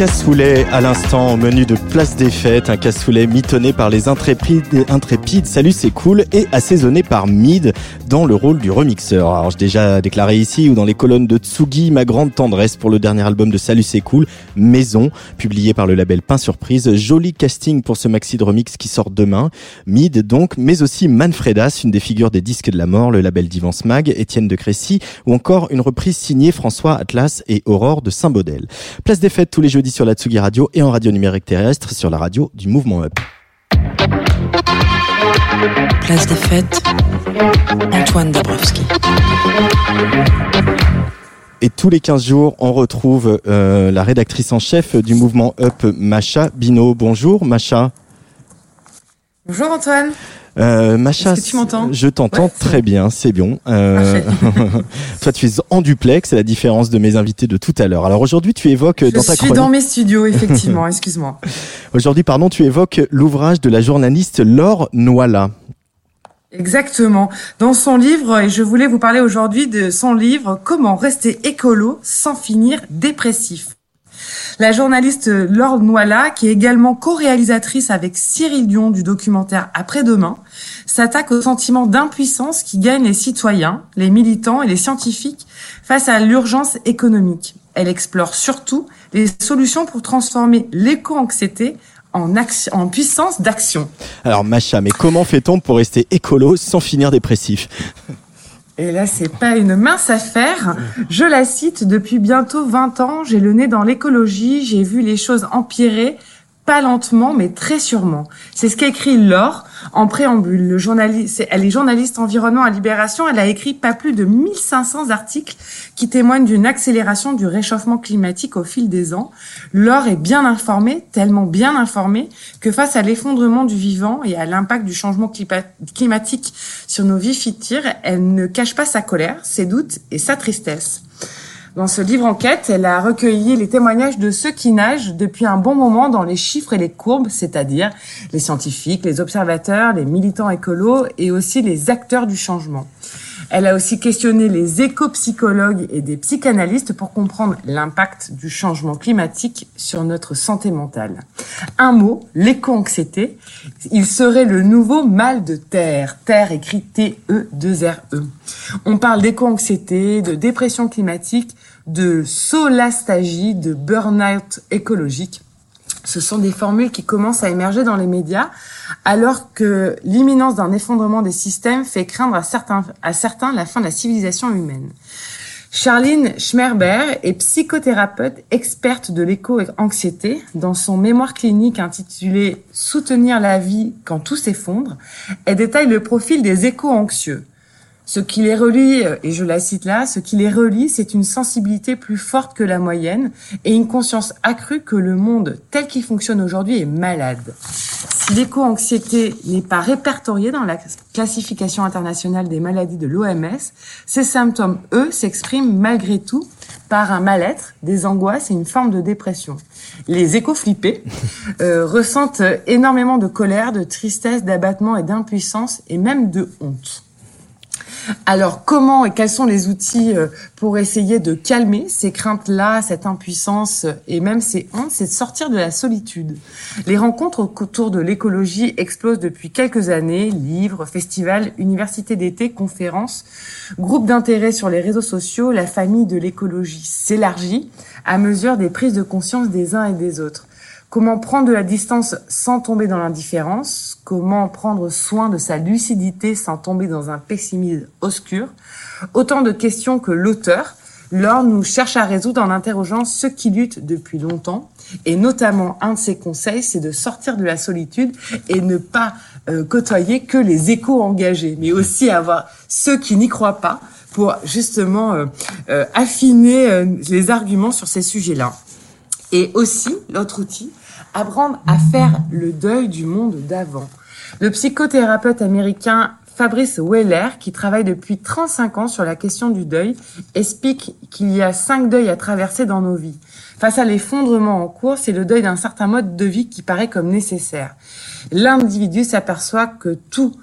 Peu de cassoulet à l'instant au menu de Place des Fêtes, un cassoulet mitonné par les intrépides, intrépides Salut c'est cool et assaisonné par Mid dans le rôle du remixeur. Alors j'ai déjà déclaré ici ou dans les colonnes de Tsugi ma grande tendresse pour le dernier album de Salut c'est cool, Maison, publié par le label Pain Surprise. Joli casting pour ce maxi de remix qui sort demain. Mid donc, mais aussi Manfredas, une des figures des disques de la mort, le label d'Ivan Smag, Étienne de Crécy ou encore une reprise signée François Atlas et Aurore de Saint-Baudel. Place des fêtes tous les jeudis sur la Tsugi Radio et en radio numérique terrestre sur la radio du Mouvement Up. Place des fêtes, Antoine Dabrowski. Et tous les 15 jours, on retrouve euh, la rédactrice en chef du Mouvement Up, Macha Bino. Bonjour Macha. Bonjour Antoine. Euh, Macha, que tu m'entends? je t'entends Ouais, très bien, c'est bon. Euh, toi, tu es en duplex, c'est la différence de mes invités de tout à l'heure. Alors aujourd'hui, tu évoques Je dans ta suis chronique. dans mes studios, effectivement, excuse-moi. Aujourd'hui, pardon, tu évoques l'ouvrage de la journaliste Laure Noila. Exactement. Dans son livre, et je voulais vous parler aujourd'hui de son livre Comment rester écolo sans finir dépressif. La journaliste Laure Noila, qui est également co-réalisatrice avec Cyril Dion du documentaire Après-demain, s'attaque au sentiment d'impuissance qui gagne les citoyens, les militants et les scientifiques face à l'urgence économique. Elle explore surtout les solutions pour transformer l'éco-anxiété en, en puissance d'action. Alors Macha, mais comment fait-on pour rester écolo sans finir dépressif? Et là, c'est pas une mince affaire. Je la cite, depuis bientôt 20 ans, j'ai le nez dans l'écologie, j'ai vu les choses empirer, pas lentement, mais très sûrement. C'est ce qu'écrit Laure en préambule. Le journaliste, elle est journaliste environnement à Libération. Elle a écrit pas plus de 1500 articles qui témoignent d'une accélération du réchauffement climatique au fil des ans. Laure est bien informée, tellement bien informée, que face à l'effondrement du vivant et à l'impact du changement climatique sur nos vies futures, elle ne cache pas sa colère, ses doutes et sa tristesse. Dans ce livre enquête, elle a recueilli les témoignages de ceux qui nagent depuis un bon moment dans les chiffres et les courbes, c'est-à-dire les scientifiques, les observateurs, les militants écolos et aussi les acteurs du changement. Elle a aussi questionné les éco-psychologues et des psychanalystes pour comprendre l'impact du changement climatique sur notre santé mentale. Un mot, l'éco-anxiété. Il serait le nouveau mal de terre. Terre écrit T-E-2-R-E. On parle d'éco-anxiété, de dépression climatique, de solastagie, de burn-out écologique. Ce sont des formules qui commencent à émerger dans les médias, alors que l'imminence d'un effondrement des systèmes fait craindre à certains, à certains la fin de la civilisation humaine. Charline Schmerber est psychothérapeute experte de l'éco-anxiété. Dans son mémoire clinique intitulé Soutenir la vie quand tout s'effondre, elle détaille le profil des éco-anxieux. Ce qui les relie, euh, et je la cite là, ce qui les relie, c'est une sensibilité plus forte que la moyenne et une conscience accrue que le monde tel qu'il fonctionne aujourd'hui est malade. Si l'éco-anxiété n'est pas répertoriée dans la classification internationale des maladies de l'OMS, ces symptômes, eux, s'expriment malgré tout par un mal-être, des angoisses et une forme de dépression. Les éco-flippés euh, ressentent énormément de colère, de tristesse, d'abattement et d'impuissance et même de honte. Alors, comment et quels sont les outils euh, pour essayer de calmer ces craintes-là, cette impuissance euh, et même ces hontes C'est de sortir de la solitude. Les rencontres autour de l'écologie explosent depuis quelques années. Livres, festivals, universités d'été, conférences, groupes d'intérêt sur les réseaux sociaux. La famille de l'écologie s'élargit à mesure des prises de conscience des uns et des autres. Comment prendre de la distance sans tomber dans l'indifférence? Comment prendre soin de sa lucidité sans tomber dans un pessimisme obscur? Autant de questions que l'auteur, Laure nous cherche à résoudre en interrogeant ceux qui luttent depuis longtemps. Et notamment, un de ses conseils, c'est de sortir de la solitude et ne pas euh, côtoyer que les échos engagés, mais aussi avoir ceux qui n'y croient pas pour justement euh, euh, affiner euh, les arguments sur ces sujets-là. Et aussi, l'autre outil, apprendre à faire le deuil du monde d'avant. Le psychothérapeute américain Fabrice Weller, qui travaille depuis 35 ans sur la question du deuil, explique qu'il y a cinq deuils à traverser dans nos vies. Face à l'effondrement en cours, c'est le deuil d'un certain mode de vie qui paraît comme nécessaire. L'individu s'aperçoit que tout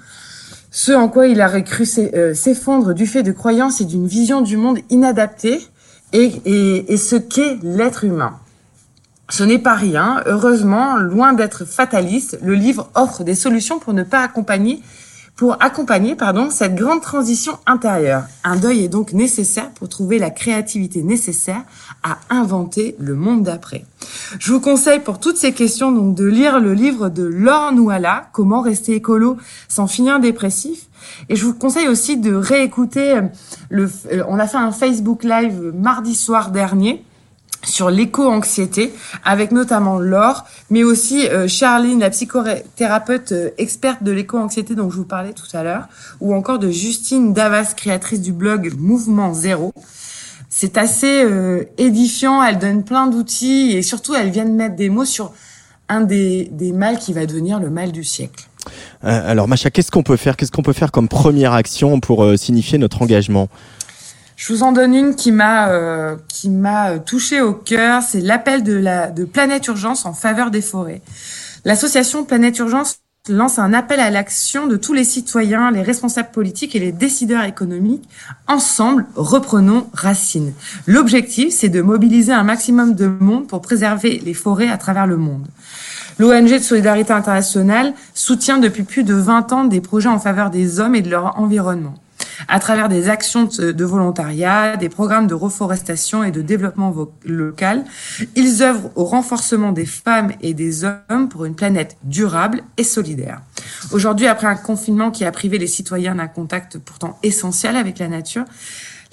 ce en quoi il aurait cru euh, s'effondre du fait de croyances et d'une vision du monde inadaptée et, et, et ce qu'est l'être humain. Ce n'est pas rien. Heureusement, loin d'être fataliste, le livre offre des solutions pour ne pas accompagner, pour accompagner, pardon, cette grande transition intérieure. Un deuil est donc nécessaire pour trouver la créativité nécessaire à inventer le monde d'après. Je vous conseille pour toutes ces questions donc de lire le livre de Laure Nouala, Comment rester écolo sans finir dépressif. Et je vous conseille aussi de réécouter le, euh, on a fait un Facebook Live mardi soir dernier sur l'éco-anxiété, avec notamment Laure, mais aussi euh, Charline, la psychothérapeute euh, experte de l'éco-anxiété dont je vous parlais tout à l'heure, ou encore de Justine Davas, créatrice du blog Mouvement Zéro. C'est assez euh, édifiant, elle donne plein d'outils et surtout elle vient de mettre des mots sur un des, des mâles qui va devenir le mal du siècle. Euh, alors Macha, qu'est-ce qu'on peut faire? Qu'est-ce qu'on peut faire comme première action pour euh, signifier notre engagement? Je vous en donne une qui m'a euh, qui m'a touché au cœur. C'est l'appel de la de Planète Urgence en faveur des forêts. L'association Planète Urgence lance un appel à l'action de tous les citoyens, les responsables politiques et les décideurs économiques. Ensemble, reprenons racine. L'objectif, c'est de mobiliser un maximum de monde pour préserver les forêts à travers le monde. L'ONG de solidarité internationale soutient depuis plus de 20 ans des projets en faveur des hommes et de leur environnement à travers des actions de volontariat, des programmes de reforestation et de développement local. Ils œuvrent au renforcement des femmes et des hommes pour une planète durable et solidaire. Aujourd'hui, après un confinement qui a privé les citoyens d'un contact pourtant essentiel avec la nature,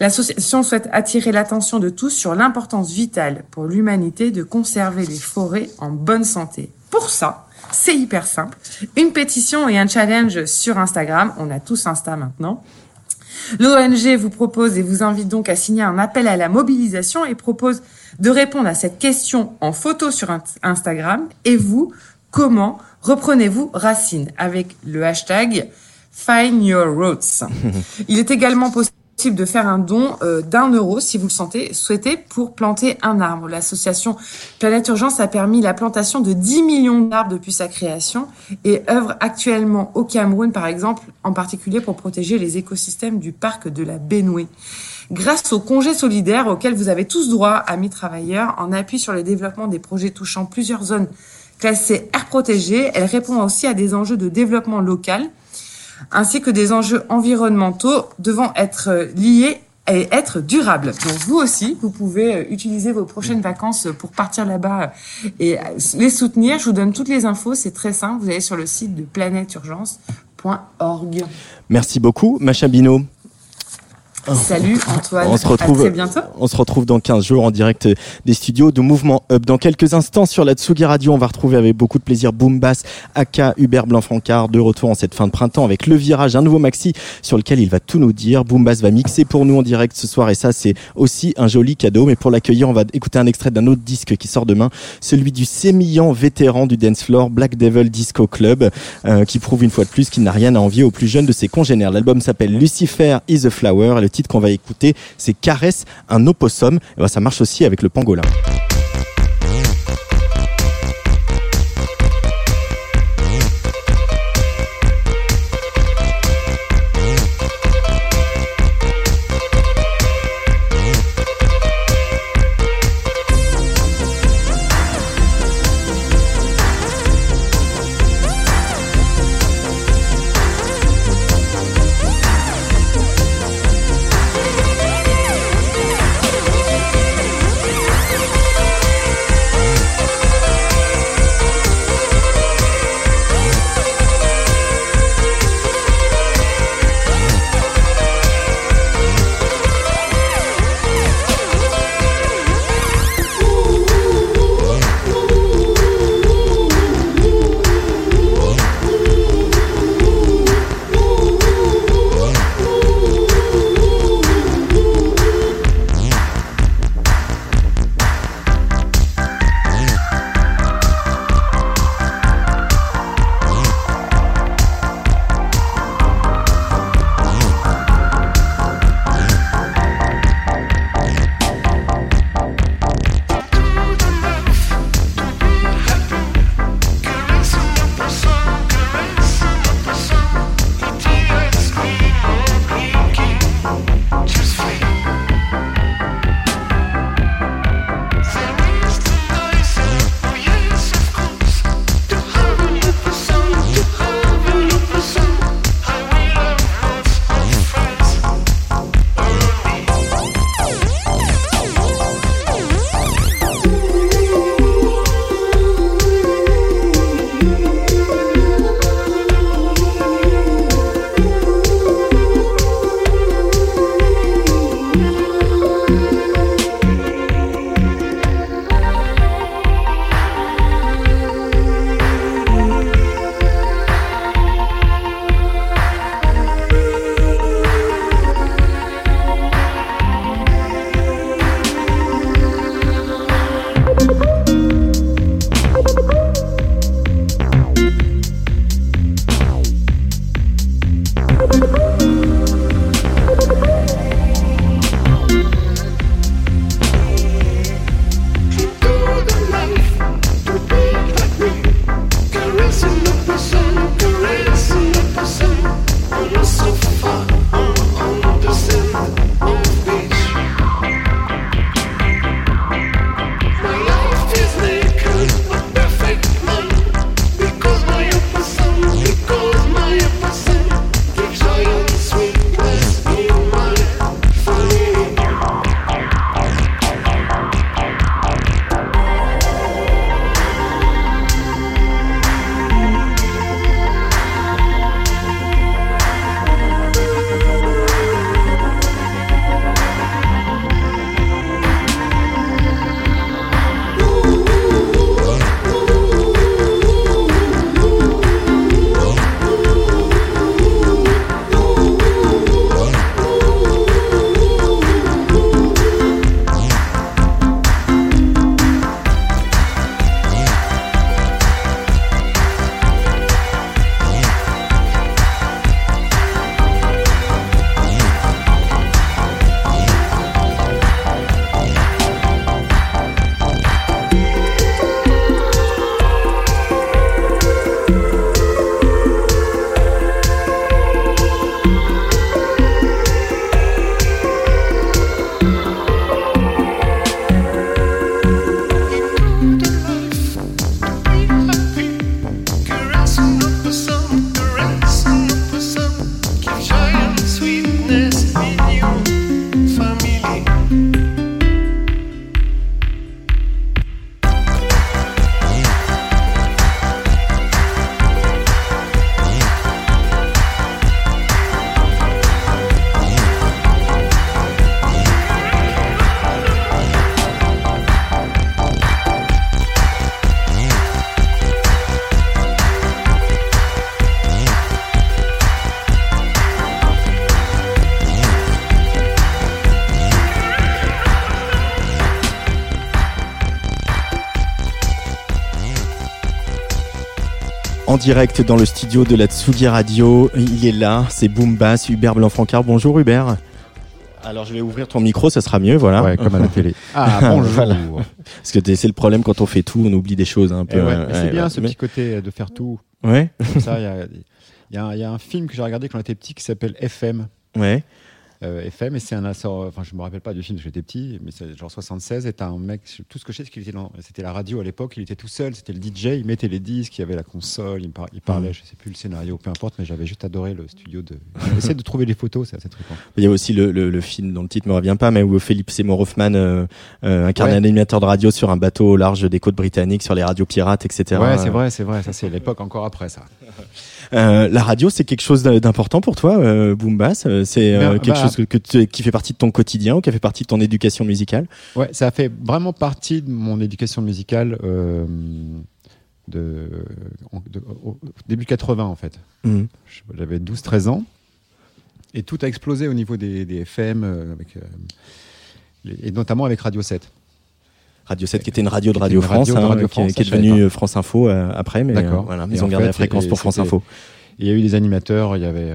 L'association souhaite attirer l'attention de tous sur l'importance vitale pour l'humanité de conserver les forêts en bonne santé. Pour ça, c'est hyper simple. Une pétition et un challenge sur Instagram. On a tous Insta maintenant. L'ONG vous propose et vous invite donc à signer un appel à la mobilisation et propose de répondre à cette question en photo sur Instagram. Et vous, comment reprenez-vous Racine avec le hashtag Find Your Roots? Il est également possible de faire un don euh, d'un euro si vous le sentez, souhaitez pour planter un arbre. L'association Planète Urgence a permis la plantation de 10 millions d'arbres depuis sa création et œuvre actuellement au Cameroun, par exemple, en particulier pour protéger les écosystèmes du parc de la Benoué. Grâce au congé solidaire auquel vous avez tous droit, amis travailleurs, en appui sur le développement des projets touchant plusieurs zones classées air protégées, elle répond aussi à des enjeux de développement local ainsi que des enjeux environnementaux devant être euh, liés et être durables. Donc vous aussi, vous pouvez euh, utiliser vos prochaines vacances pour partir là-bas et euh, les soutenir. Je vous donne toutes les infos, c'est très simple. Vous allez sur le site de planèteurgence.org. Merci beaucoup, Macha Bino. Salut Antoine. On se retrouve, à très bientôt. On se retrouve dans 15 jours en direct des studios de Mouvement Up. Dans quelques instants sur la Tsugi Radio, on va retrouver avec beaucoup de plaisir Boom Bass, Aka, Hubert Blanc-Francard, de retour en cette fin de printemps avec Le Virage, un nouveau maxi sur lequel il va tout nous dire. Boom Bass va mixer pour nous en direct ce soir et ça c'est aussi un joli cadeau. Mais pour l'accueillir, on va écouter un extrait d'un autre disque qui sort demain, celui du sémillant vétéran du dance floor Black Devil Disco Club, euh, qui prouve une fois de plus qu'il n'a rien à envier aux plus jeunes de ses congénères. L'album s'appelle Lucifer is a Flower et le titre qu'on va écouter, c'est Caresse un opossum. Et ben, ça marche aussi avec le pangolin. Direct dans le studio de la Tsugi Radio. Il est là, c'est Boom Bass, Hubert Blanc-Francard. Bonjour Hubert. Alors je vais ouvrir ton micro, ça sera mieux, voilà. Ouais, comme à la télé. Ah, bonjour. Voilà. Parce que c'est le problème quand on fait tout, on oublie des choses un peu. Et ouais, euh, c'est ouais, bien ouais. ce petit côté de faire tout. Ouais. Comme ça, il y a, y a un- il y a un film que j'ai regardé quand j'étais petit qui s'appelle FM. Ouais. Euh, FM, et c'est un assort. Enfin, je me rappelle pas du film, j'étais petit, mais c'est genre 76. Et un mec, tout ce que je sais, c'est qu'il était dans. C'était la radio à l'époque, il était tout seul, c'était le DJ, il mettait les disques, il y avait la console, il, par- il parlait, Mm. je sais plus le scénario, peu importe, mais j'avais juste adoré le studio de. J'essaie de trouver les photos, c'est assez trippant. Il y a aussi le, le, le film dont le titre me revient pas, mais où Philippe Seymour Hoffman euh, euh, incarne Ouais. un animateur de radio sur un bateau au large des côtes britanniques, sur les radios pirates, etc. Ouais, c'est vrai, c'est vrai, ça c'est l'époque encore après ça. Euh, la radio, c'est quelque chose d'important pour toi, euh, C'est euh, quelque bah- chose que, que tu- qui fait partie de ton quotidien ou qui a fait partie de ton éducation musicale? Ouais, ça a fait vraiment partie de mon éducation musicale euh, de, au début 80 en fait. Je- J'avais 12-13 ans et tout a explosé au niveau des, des FM avec, et notamment avec Radio 7. Radio 7 qui était une radio de Radio France, radio de hein, Radio qui, est- France, qui devenue euh, France Info euh, après, mais euh, voilà, ils ont gardé la fréquence pour France Info. Il y a eu des animateurs, il y avait,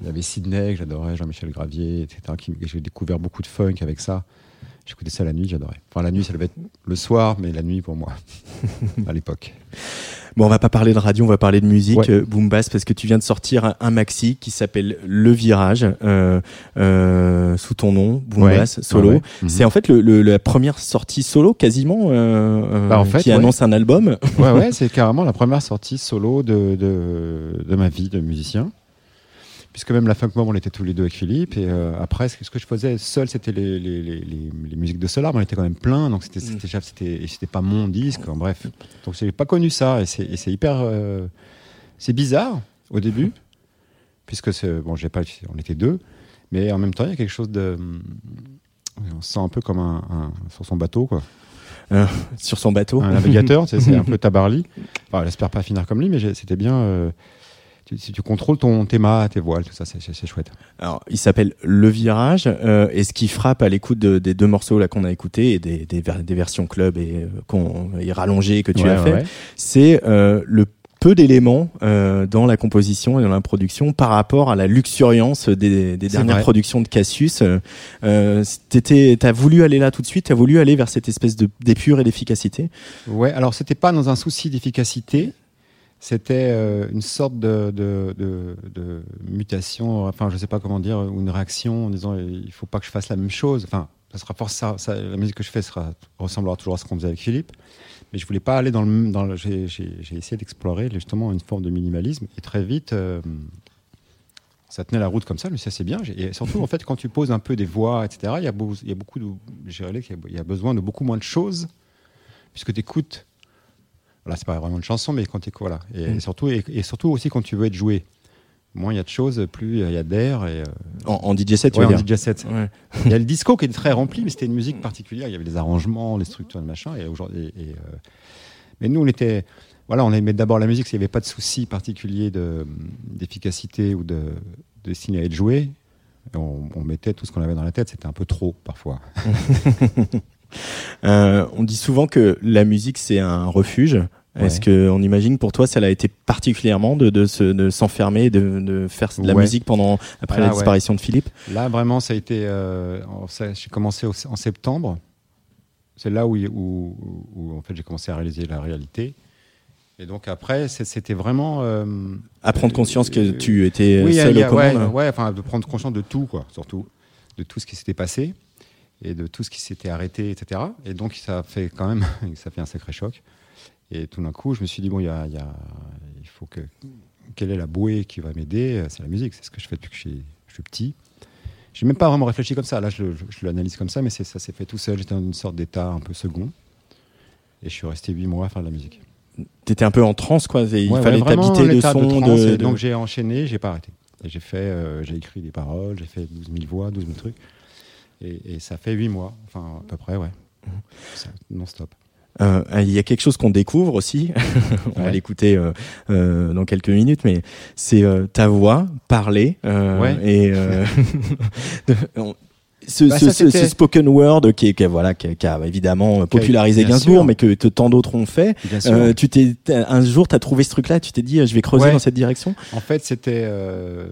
il y avait Sidney, que j'adorais, Jean-Michel Gravier, etc. J'ai découvert beaucoup de funk avec ça. J'écoutais ça la nuit, j'adorais. Enfin, la nuit, ça devait être le soir, mais la nuit pour moi, à l'époque. Bon, on va pas parler de radio, on va parler de musique, Ouais. euh, Boom Bass, parce que tu viens de sortir un, maxi qui s'appelle Le Virage, euh, euh, sous ton nom, Boom Ouais. Bass, solo. Ouais. Mhm. C'est en fait le, le- la première sortie solo, quasiment, euh, euh, Bah, en fait, qui annonce un album. Ouais, ouais, c'est carrément la première sortie solo de, de, de ma vie de musicien. Puisque même la Funk Mom, on était tous les deux avec Philippe. Et euh, après, ce que, je faisais seul, c'était les, les, les, les, musiques de Solar. Mais on était quand même plein. Donc, c'était, c'était, déjà- c'était, c'était pas mon disque. en bref. Donc, j'ai pas connu ça. Et c'est, hyper. euh, c'est bizarre au début. Puisque bon, j'ai pas, on était deux. Mais en même temps, il y a quelque chose de. On se sent un peu comme un, un- sur son bateau, quoi. Euh, sur son bateau. Un navigateur, c'est un peu Tabarly. Enfin, j'espère pas finir comme lui, mais c'était bien. euh, tu, si tu contrôles ton, tes mâts, tes voiles, tout ça, c'est, chouette. Alors, il s'appelle Le Virage, euh, et ce qui frappe à l'écoute de- des deux morceaux là qu'on a écoutés et des, des, ver- des versions club et, euh, qu'on, et rallongées que tu Ouais, as fait, ouais. c'est euh, le peu d'éléments euh, dans la composition et dans la production par rapport à la luxuriance des, dernières vrai. productions de Cassius. Euh, t'as voulu aller là tout de suite, t'as voulu aller vers cette espèce de d'épure et d'efficacité? Ouais, alors c'était pas dans un souci d'efficacité, c'était euh, une sorte de, de, de, mutation, enfin je sais pas comment dire, ou une réaction en disant il faut pas que je fasse la même chose. Enfin, ça sera force la musique que je fais ressemblera toujours à ce qu'on faisait avec Philippe, mais je voulais pas aller dans le, dans j'ai, j'ai- j'ai essayé d'explorer justement une forme de minimalisme et très vite. euh, ça tenait la route comme ça, mais ça c'est bien. J'ai- Et surtout, en fait, quand tu poses un peu des voix, etc., il y a, beaucoup de. Dirais qu'il y a besoin de beaucoup moins de choses, puisque tu écoutes. Là, c'est pas vraiment une chanson, mais quand tu voilà. Et, Mm. surtout, et, et surtout aussi quand tu veux être joué. Moins il y a de choses, plus il y a d'air. Et, euh, En, en DJ set, tu ouais, veux en dire DJ set. Ouais. Il y a le disco qui est très rempli, mais c'était une musique particulière. Il y avait des arrangements, les structures, de machin. Et aujourd'hui, et, euh, mais nous, on était, voilà, on aimait d'abord la musique. S'il n'y avait pas de souci particulier de d'efficacité ou de, de destiné à être joué, on, on mettait tout ce qu'on avait dans la tête. C'était un peu trop parfois. Euh, on dit souvent que la musique c'est un refuge. Est-ce Ouais. que on imagine pour toi ça l'a été particulièrement de, de, se, de s'enfermer, de, de faire de la Ouais. musique pendant après Ah, la ouais. disparition de Philippe? Là, vraiment, ça a été. euh, j'ai commencé au- en septembre. C'est là où, il- où, où- où, en fait, j'ai commencé à réaliser la réalité. Et donc après, c'était vraiment. euh, À prendre conscience que tu étais oui, seul a- aux ouais, commandes ouais, enfin, de prendre conscience de tout, quoi, surtout, de tout ce qui s'était passé et de tout ce qui s'était arrêté, etc. Et donc, ça fait quand même, ça fait un sacré choc. Et tout d'un coup, je me suis dit bon, il y a, il y a- il faut que quelle est la bouée qui va m'aider? C'est la musique. C'est ce que je fais depuis que je suis, je suis petit. J'ai même pas vraiment réfléchi comme ça. Là, je, je- je l'analyse comme ça, mais ça s'est fait tout seul. J'étais dans une sorte d'état un peu second. Et je suis resté huit mois à faire de la musique. T'étais un peu en transe quoi. Il Ouais, fallait ouais, t'habiter de son. de- Donc j'ai enchaîné, j'ai pas arrêté. J'ai fait, euh, j'ai écrit des paroles, j'ai fait 12 000 voix, 12 000 trucs. Et, et ça fait 8 mois, enfin à peu près, ouais. Ça, Non-stop. Euh, il y a quelque chose qu'on découvre aussi. on va l'écouter euh, euh, dans quelques minutes, mais c'est ta voix parler Ouais. et ce, Bah, ce- ça, ce- ce c'était- spoken word qui, voilà, qui, a- qui a évidemment popularisé Gainsbourg, sûr. mais que, tant d'autres ont fait. Euh, tu t'es un jour, tu as trouvé ce truc-là, tu t'es dit, je vais creuser Ouais. dans cette direction? En fait, c'était. euh,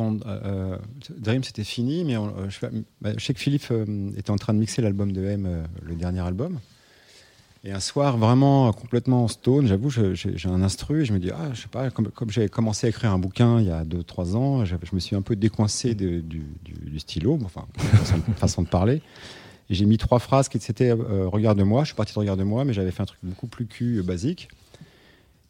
euh, Dream, c'était fini, mais euh, bah, je sais que Philippe euh, était en train de mixer l'album de M, euh, le dernier album. Et un soir, vraiment euh, complètement en stone, j'avoue, j'ai un instru et je me dis, ah, je sais pas, comme, comme j'ai commencé à écrire un bouquin il y a 2-3 ans, je, me suis un peu décoincé du, stylo, enfin, façon, façon de parler. J'ai mis trois phrases qui c'était euh, Regarde-moi, je suis parti de Regarde-moi, mais j'avais fait un truc beaucoup plus cul, euh, basique.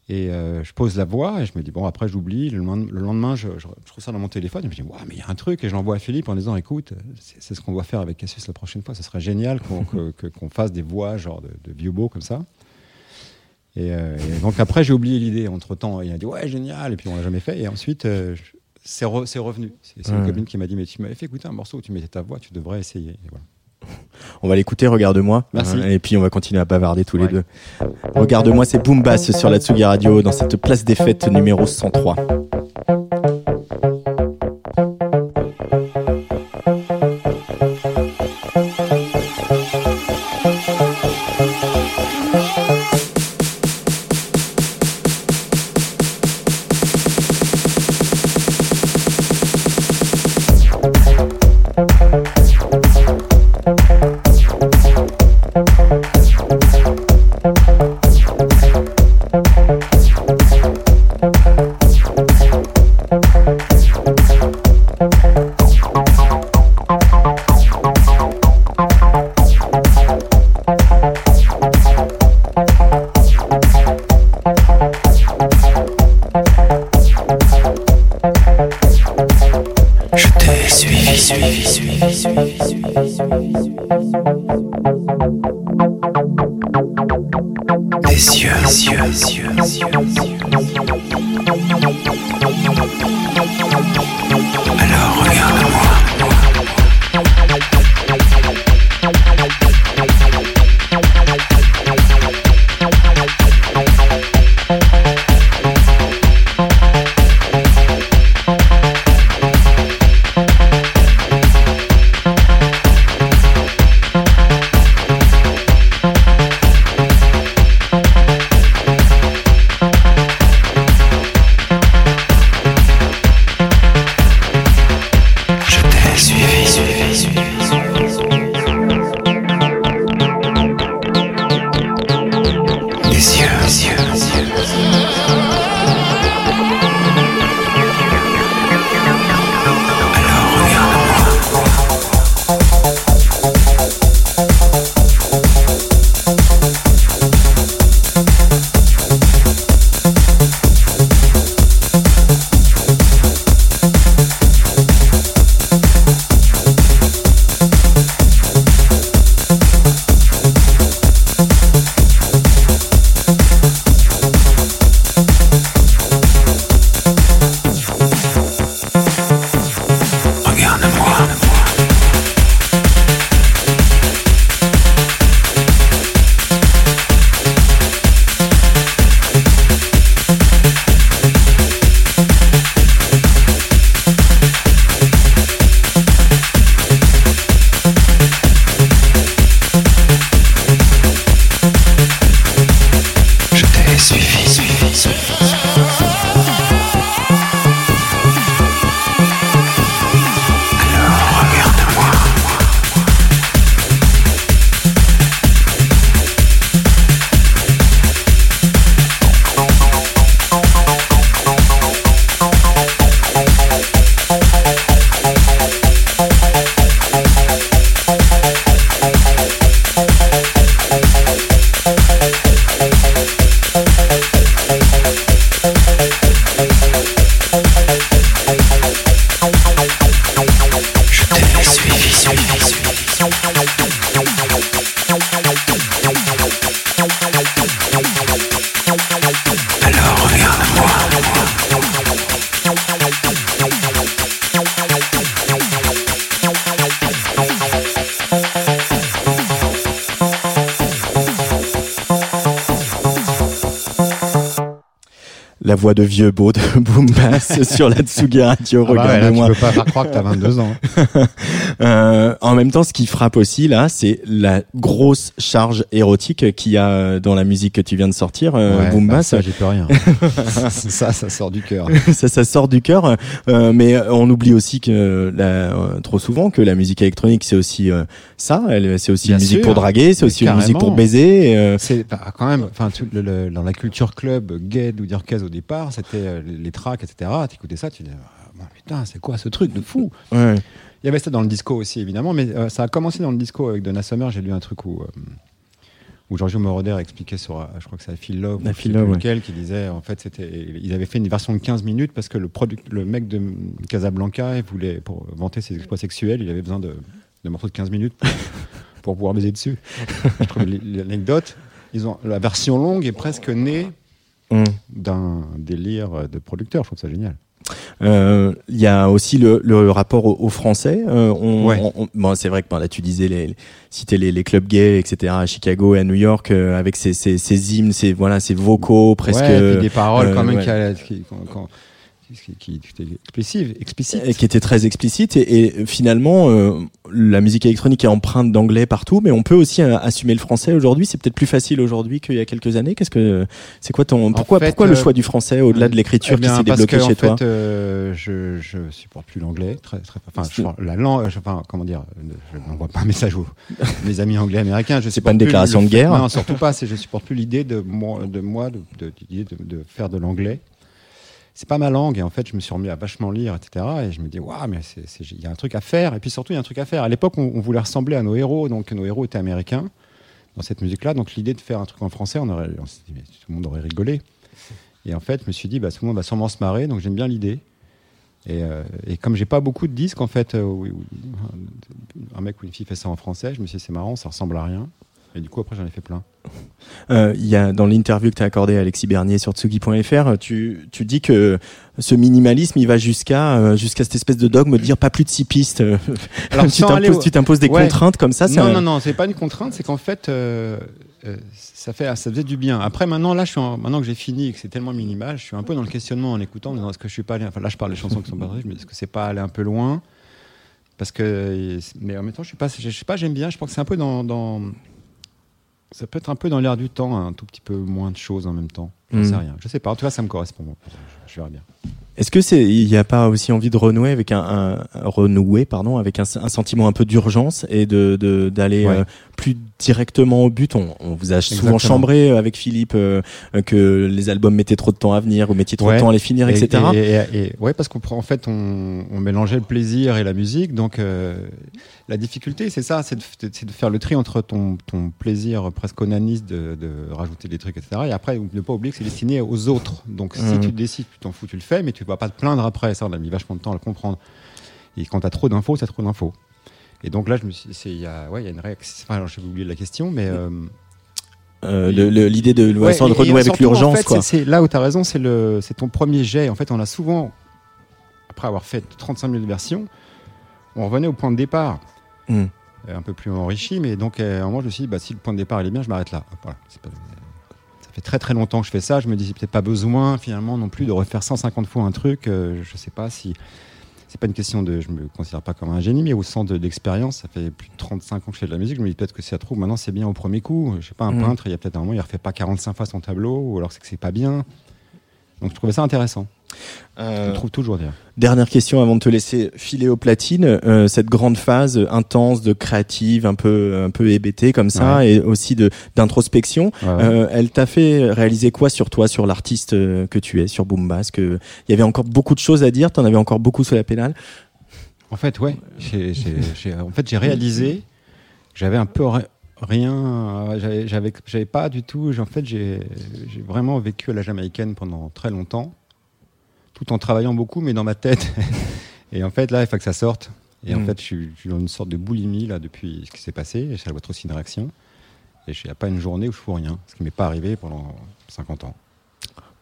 Et euh, je pose la voix et je me dis, bon, après j'oublie. Le lendemain, le lendemain je, je, je trouve ça dans mon téléphone. Et je me dis, ouais, mais il y a un truc. Et je l'envoie à Philippe en disant, écoute, c'est ce qu'on doit faire avec Cassius la prochaine fois. Ça serait génial qu'on fasse des voix genre de, de vieux beaux comme ça. Et, euh, et donc après, j'ai oublié l'idée. Entre temps, il a dit, ouais, génial. Et puis on l'a jamais fait. Et ensuite, euh, c'est re- c'est revenu. C'est c'est une Ouais. copine qui m'a dit, mais tu m'avais fait écouter un morceau où tu mettais ta voix, tu devrais essayer. Et voilà. On va l'écouter, regarde-moi. Merci. Et puis on va continuer à bavarder tous les deux. Regarde-moi, c'est Boom Bass sur la Tsugi Radio dans cette place des fêtes numéro 103. De vieux beau de Boom Bass sur la Tsugi Radio. Ah bah Regardez-moi. tu peux pas faire croire que t'as 22 ans. Euh, en même temps, ce qui frappe aussi là, c'est la grosse charge érotique qu'il y a dans la musique que tu viens de sortir, euh, Ouais, bah, ça, j'y peux rien. ça, ça sort du cœur. ça, ça sort du cœur. Euh, mais on oublie aussi que la, euh, trop souvent que la musique électronique, c'est aussi euh, ça. C'est aussi Bien une musique sûr. pour draguer, c'est aussi une musique pour carrément. baiser. euh, C'est bah, quand même, enfin, dans la culture club gay ou d'Irkaz au départ, c'était euh, les, tracks, etc. T'écoutais ça, tu disais, ah, putain, c'est quoi ce truc de fou? Ouais. Il y avait ça dans le disco aussi, évidemment, mais euh, ça a commencé dans le disco avec Donna Summer. J'ai lu un truc où, euh, où Giorgio Moroder expliquait sur, euh, je crois que c'est à Phil Love, ou Phil Love, ouais. lequel, qui disait, en fait, c'était, ils avaient fait une version de 15 minutes parce que le, product, le mec de Casablanca, il voulait, pour vanter ses exploits sexuels, il avait besoin de, de morceaux de 15 minutes pour, pour pouvoir baiser dessus. je trouve l'anecdote. Ils ont, la version longue est presque née Mm. d'un délire de producteur. Je trouve ça génial. Euh, Il y a aussi le, le rapport aux, aux Français. Euh, on, Ouais. on- on- bon, c'est vrai que bon, là tu disais les, les citer les, les clubs gays, etc. à Chicago et à New York euh, avec ces, ces, ces hymnes, ces voilà, ces vocaux presque. Ouais, et puis des paroles quand même ouais. qui, qui- qui étaient explicives, explicites. Et qui était très explicite et, et finalement euh, la musique électronique est empreinte d'anglais partout mais on peut aussi euh, assumer le français aujourd'hui c'est peut-être plus facile aujourd'hui qu'il y a quelques années qu'est-ce que c'est quoi ton pourquoi fait, pourquoi le euh, choix du français au-delà de l'écriture Eh qui s'est que, en chez fait, toi euh, je, je supporte plus l'anglais. Très, très, enfin, je- la langue, je- enfin, comment dire, je n'envoie pas un message aux mes amis anglais américains. Je C'est pas une déclaration de fait- guerre Non, surtout pas. C'est je supporte plus l'idée de moi, de moi, de, de, l'idée de, de faire de l'anglais. C'est pas ma langue et en fait, je me suis remis à vachement lire, etc. Et je me dis, waouh, mais il y a un truc à faire. Et puis surtout, il y a un truc à faire. À l'époque, on, voulait ressembler à nos héros, donc nos héros étaient américains dans cette musique-là. Donc l'idée de faire un truc en français, on aurait, dit, mais tout le monde aurait rigolé. Et en fait, je me suis dit, bah, tout le monde va sûrement se marrer, donc j'aime bien l'idée. Et, euh, et comme j'ai pas beaucoup de disques, en fait, euh, un mec ou une fille fait ça en français, je me suis dit, c'est marrant, ça ressemble à rien. Et du coup, après, j'en ai fait plein. Euh, il y a dans l'interview que tu as accordée à Alexis Bernier sur tsugi.fr, tu, tu dis que ce minimalisme, il va jusqu'à euh, jusqu'à cette espèce de dogme de dire pas plus de six pistes. Alors, tu sans aller t'imposes au- tu t'imposes des Ouais. contraintes comme ça. c'est Non, un- non, non, c'est pas une contrainte, c'est qu'en fait, euh, euh, ça, fait, ça faisait du bien. Après, maintenant, là, je suis en- maintenant que j'ai fini et que c'est tellement minimal, je suis un peu dans le questionnement en écoutant, en disant, est-ce que je suis pas allé, enfin là, je parle des chansons qui sont pas je me dis, est-ce que c'est pas allé un peu loin? Parce que, mais en même temps, je suis pas, je sais pas, j'aime bien, je pense que c'est un peu dans, dans- ça peut être un peu dans l'air du temps, un tout petit peu moins de choses en même temps. Je Mm. sais rien, je sais pas. En tout cas, ça me correspond. Je, je verrai bien. Est-ce que c'est il n'y a pas aussi envie de renouer avec un, un- renouer pardon avec un, un sentiment un peu d'urgence et de de- d'aller Ouais. euh, plus directement au but? On, on vous a souvent Exactement. chambré euh, avec Philippe euh, que les albums mettaient trop de temps à venir ou mettiez trop de temps à les finir Et- etc. Et, et- et- ouais, parce qu'on prend en fait, on, on mélangeait le plaisir et la musique. Donc, euh, la difficulté, c'est ça, c'est de, de faire le tri entre ton, ton plaisir presque onaniste de, de rajouter des trucs, etc. Et après, ne pas oublier que c'est destiné aux autres. Donc, si Mhm. tu décides, tu t'en fous, tu le fais, mais tu vas pas te plaindre après. Ça, on a mis vachement de temps à le comprendre. Et quand tu as trop d'infos, c'est trop d'infos. Et donc là, je me suis, il y a, ouais, il y a une réaction. Enfin, alors, j'ai oublié la question, mais. euh, Euh, l'idée de, ouais, de renouer avec en l'urgence fait, quoi. c'est- c'est- là où tu as raison, c'est ton premier jet. En fait, on a souvent, après avoir fait 35 000 versions, on revenait au point de départ. Mm. Euh, Un peu plus enrichi, mais donc euh, à un moment, je me suis dit, bah, si le point de départ il est bien, je m'arrête là. Voilà, c'est pas- fait très très longtemps que je fais ça. Je me dis, peut-être pas besoin finalement non plus de refaire 150 fois un truc. Euh, je sais pas si. C'est pas une question de. Je me considère pas comme un génie, mais au sens de l'expérience, ça fait plus de 35 ans que je fais de la musique. Je me dis peut-être que c'est à trop. Maintenant, c'est bien au premier coup. Je sais pas, un Mm. peintre, il y a peut-être un moment, il refait pas 45 fois son tableau, ou alors c'est que c'est pas bien. Donc je trouvais ça intéressant. Euh, trouve toujours d'ailleurs. Dernière question avant de te laisser filer aux platines. Euh, cette grande phase intense de créative, un peu un peu hébétée comme ça, Ouais. et aussi de d'introspection. Ouais. Euh, elle t'a fait réaliser quoi sur toi, sur l'artiste euh, que tu es, sur Boom Bass Que il y avait encore beaucoup de choses à dire. T'en avais encore beaucoup sous la pédale? En fait, ouais. En fait, j'ai réalisé que j'avais un peu ri- rien. j'avais- J'avais pas du tout. En fait, j'ai j'ai vraiment vécu à la jamaïcaine pendant très longtemps, tout en travaillant beaucoup, mais dans ma tête. Et en fait, là, il faut que ça sorte. Et en Mm. fait, je suis, je suis dans une sorte de boulimie là depuis ce qui s'est passé. Et ça doit être aussi une réaction. Et il n'y a pas une journée où je fous rien, ce qui m'est pas arrivé pendant 50 ans.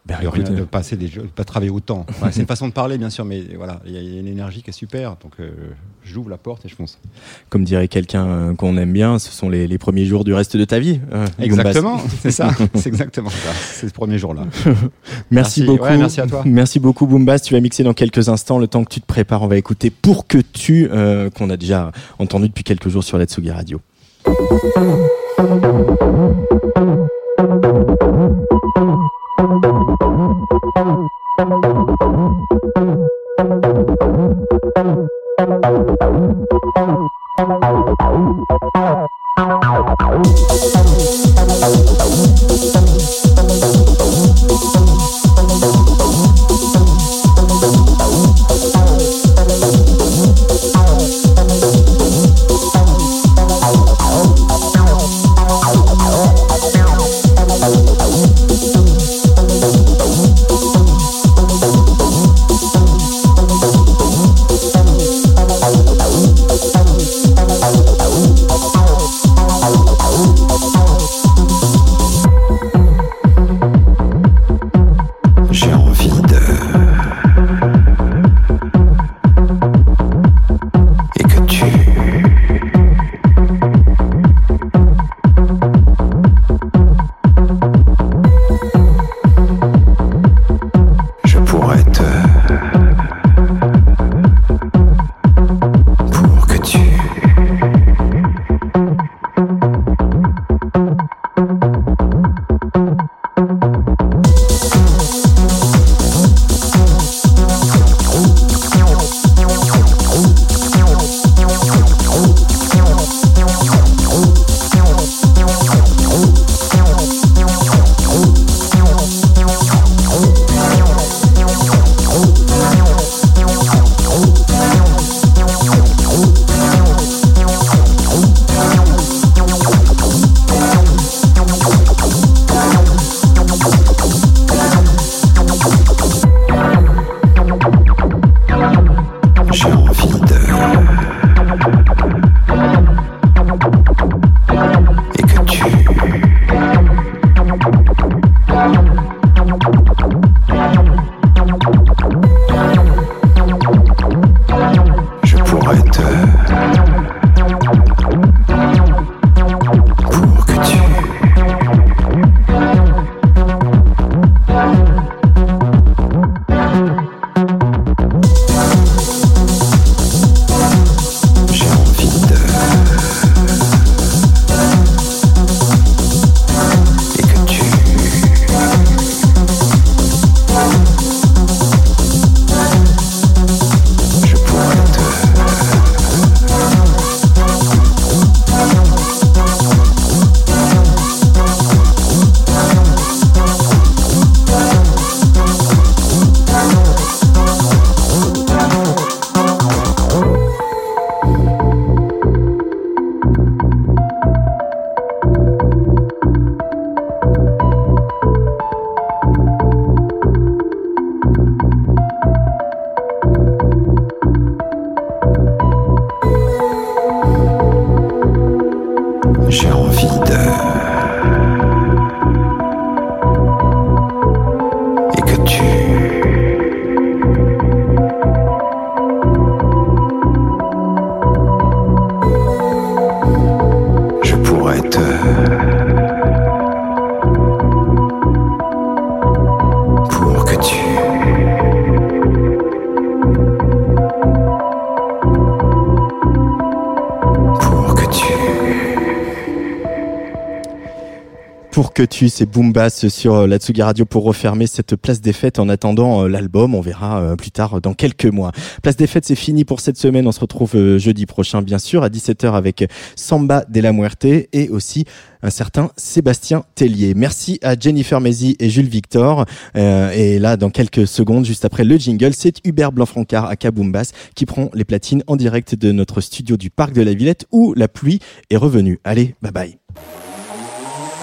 Ben, de, écoute, de passer des jeux, de pas travailler autant. C'est une façon de parler, bien sûr, mais voilà, il y, a- il y a une énergie qui est super. Donc, euh, j'ouvre la porte et je fonce. Comme dirait quelqu'un euh, qu'on aime bien, ce sont les, les premiers jours du reste de ta vie. euh. Exactement, c'est ça, c'est exactement ça. C'est ce premier jour-là. Merci, Merci. beaucoup. Ouais, merci à toi. Merci beaucoup, Boombas. Tu vas mixer dans quelques instants. Le temps que tu te prépares, on va écouter Pour que tu, qu'on a déjà entendu depuis quelques jours sur Tsugi Radio. Oh, oh, oh. Que tu, c'est Boombass sur euh, la Tsugi Radio pour refermer cette place des fêtes en attendant euh, l'album. On verra euh, plus tard dans quelques mois. Place des fêtes, c'est fini pour cette semaine. On se retrouve jeudi prochain, bien sûr, à 17h avec Samba de la Muerte et aussi un certain Sébastien Tellier. Merci à Jennifer Mézi et Jules Victor. Euh, et là, dans quelques secondes, juste après le jingle, c'est Hubert Blanc-Francard à Kaboumbas qui prend les platines en direct de notre studio du Parc de la Villette où la pluie est revenue. Allez, bye bye.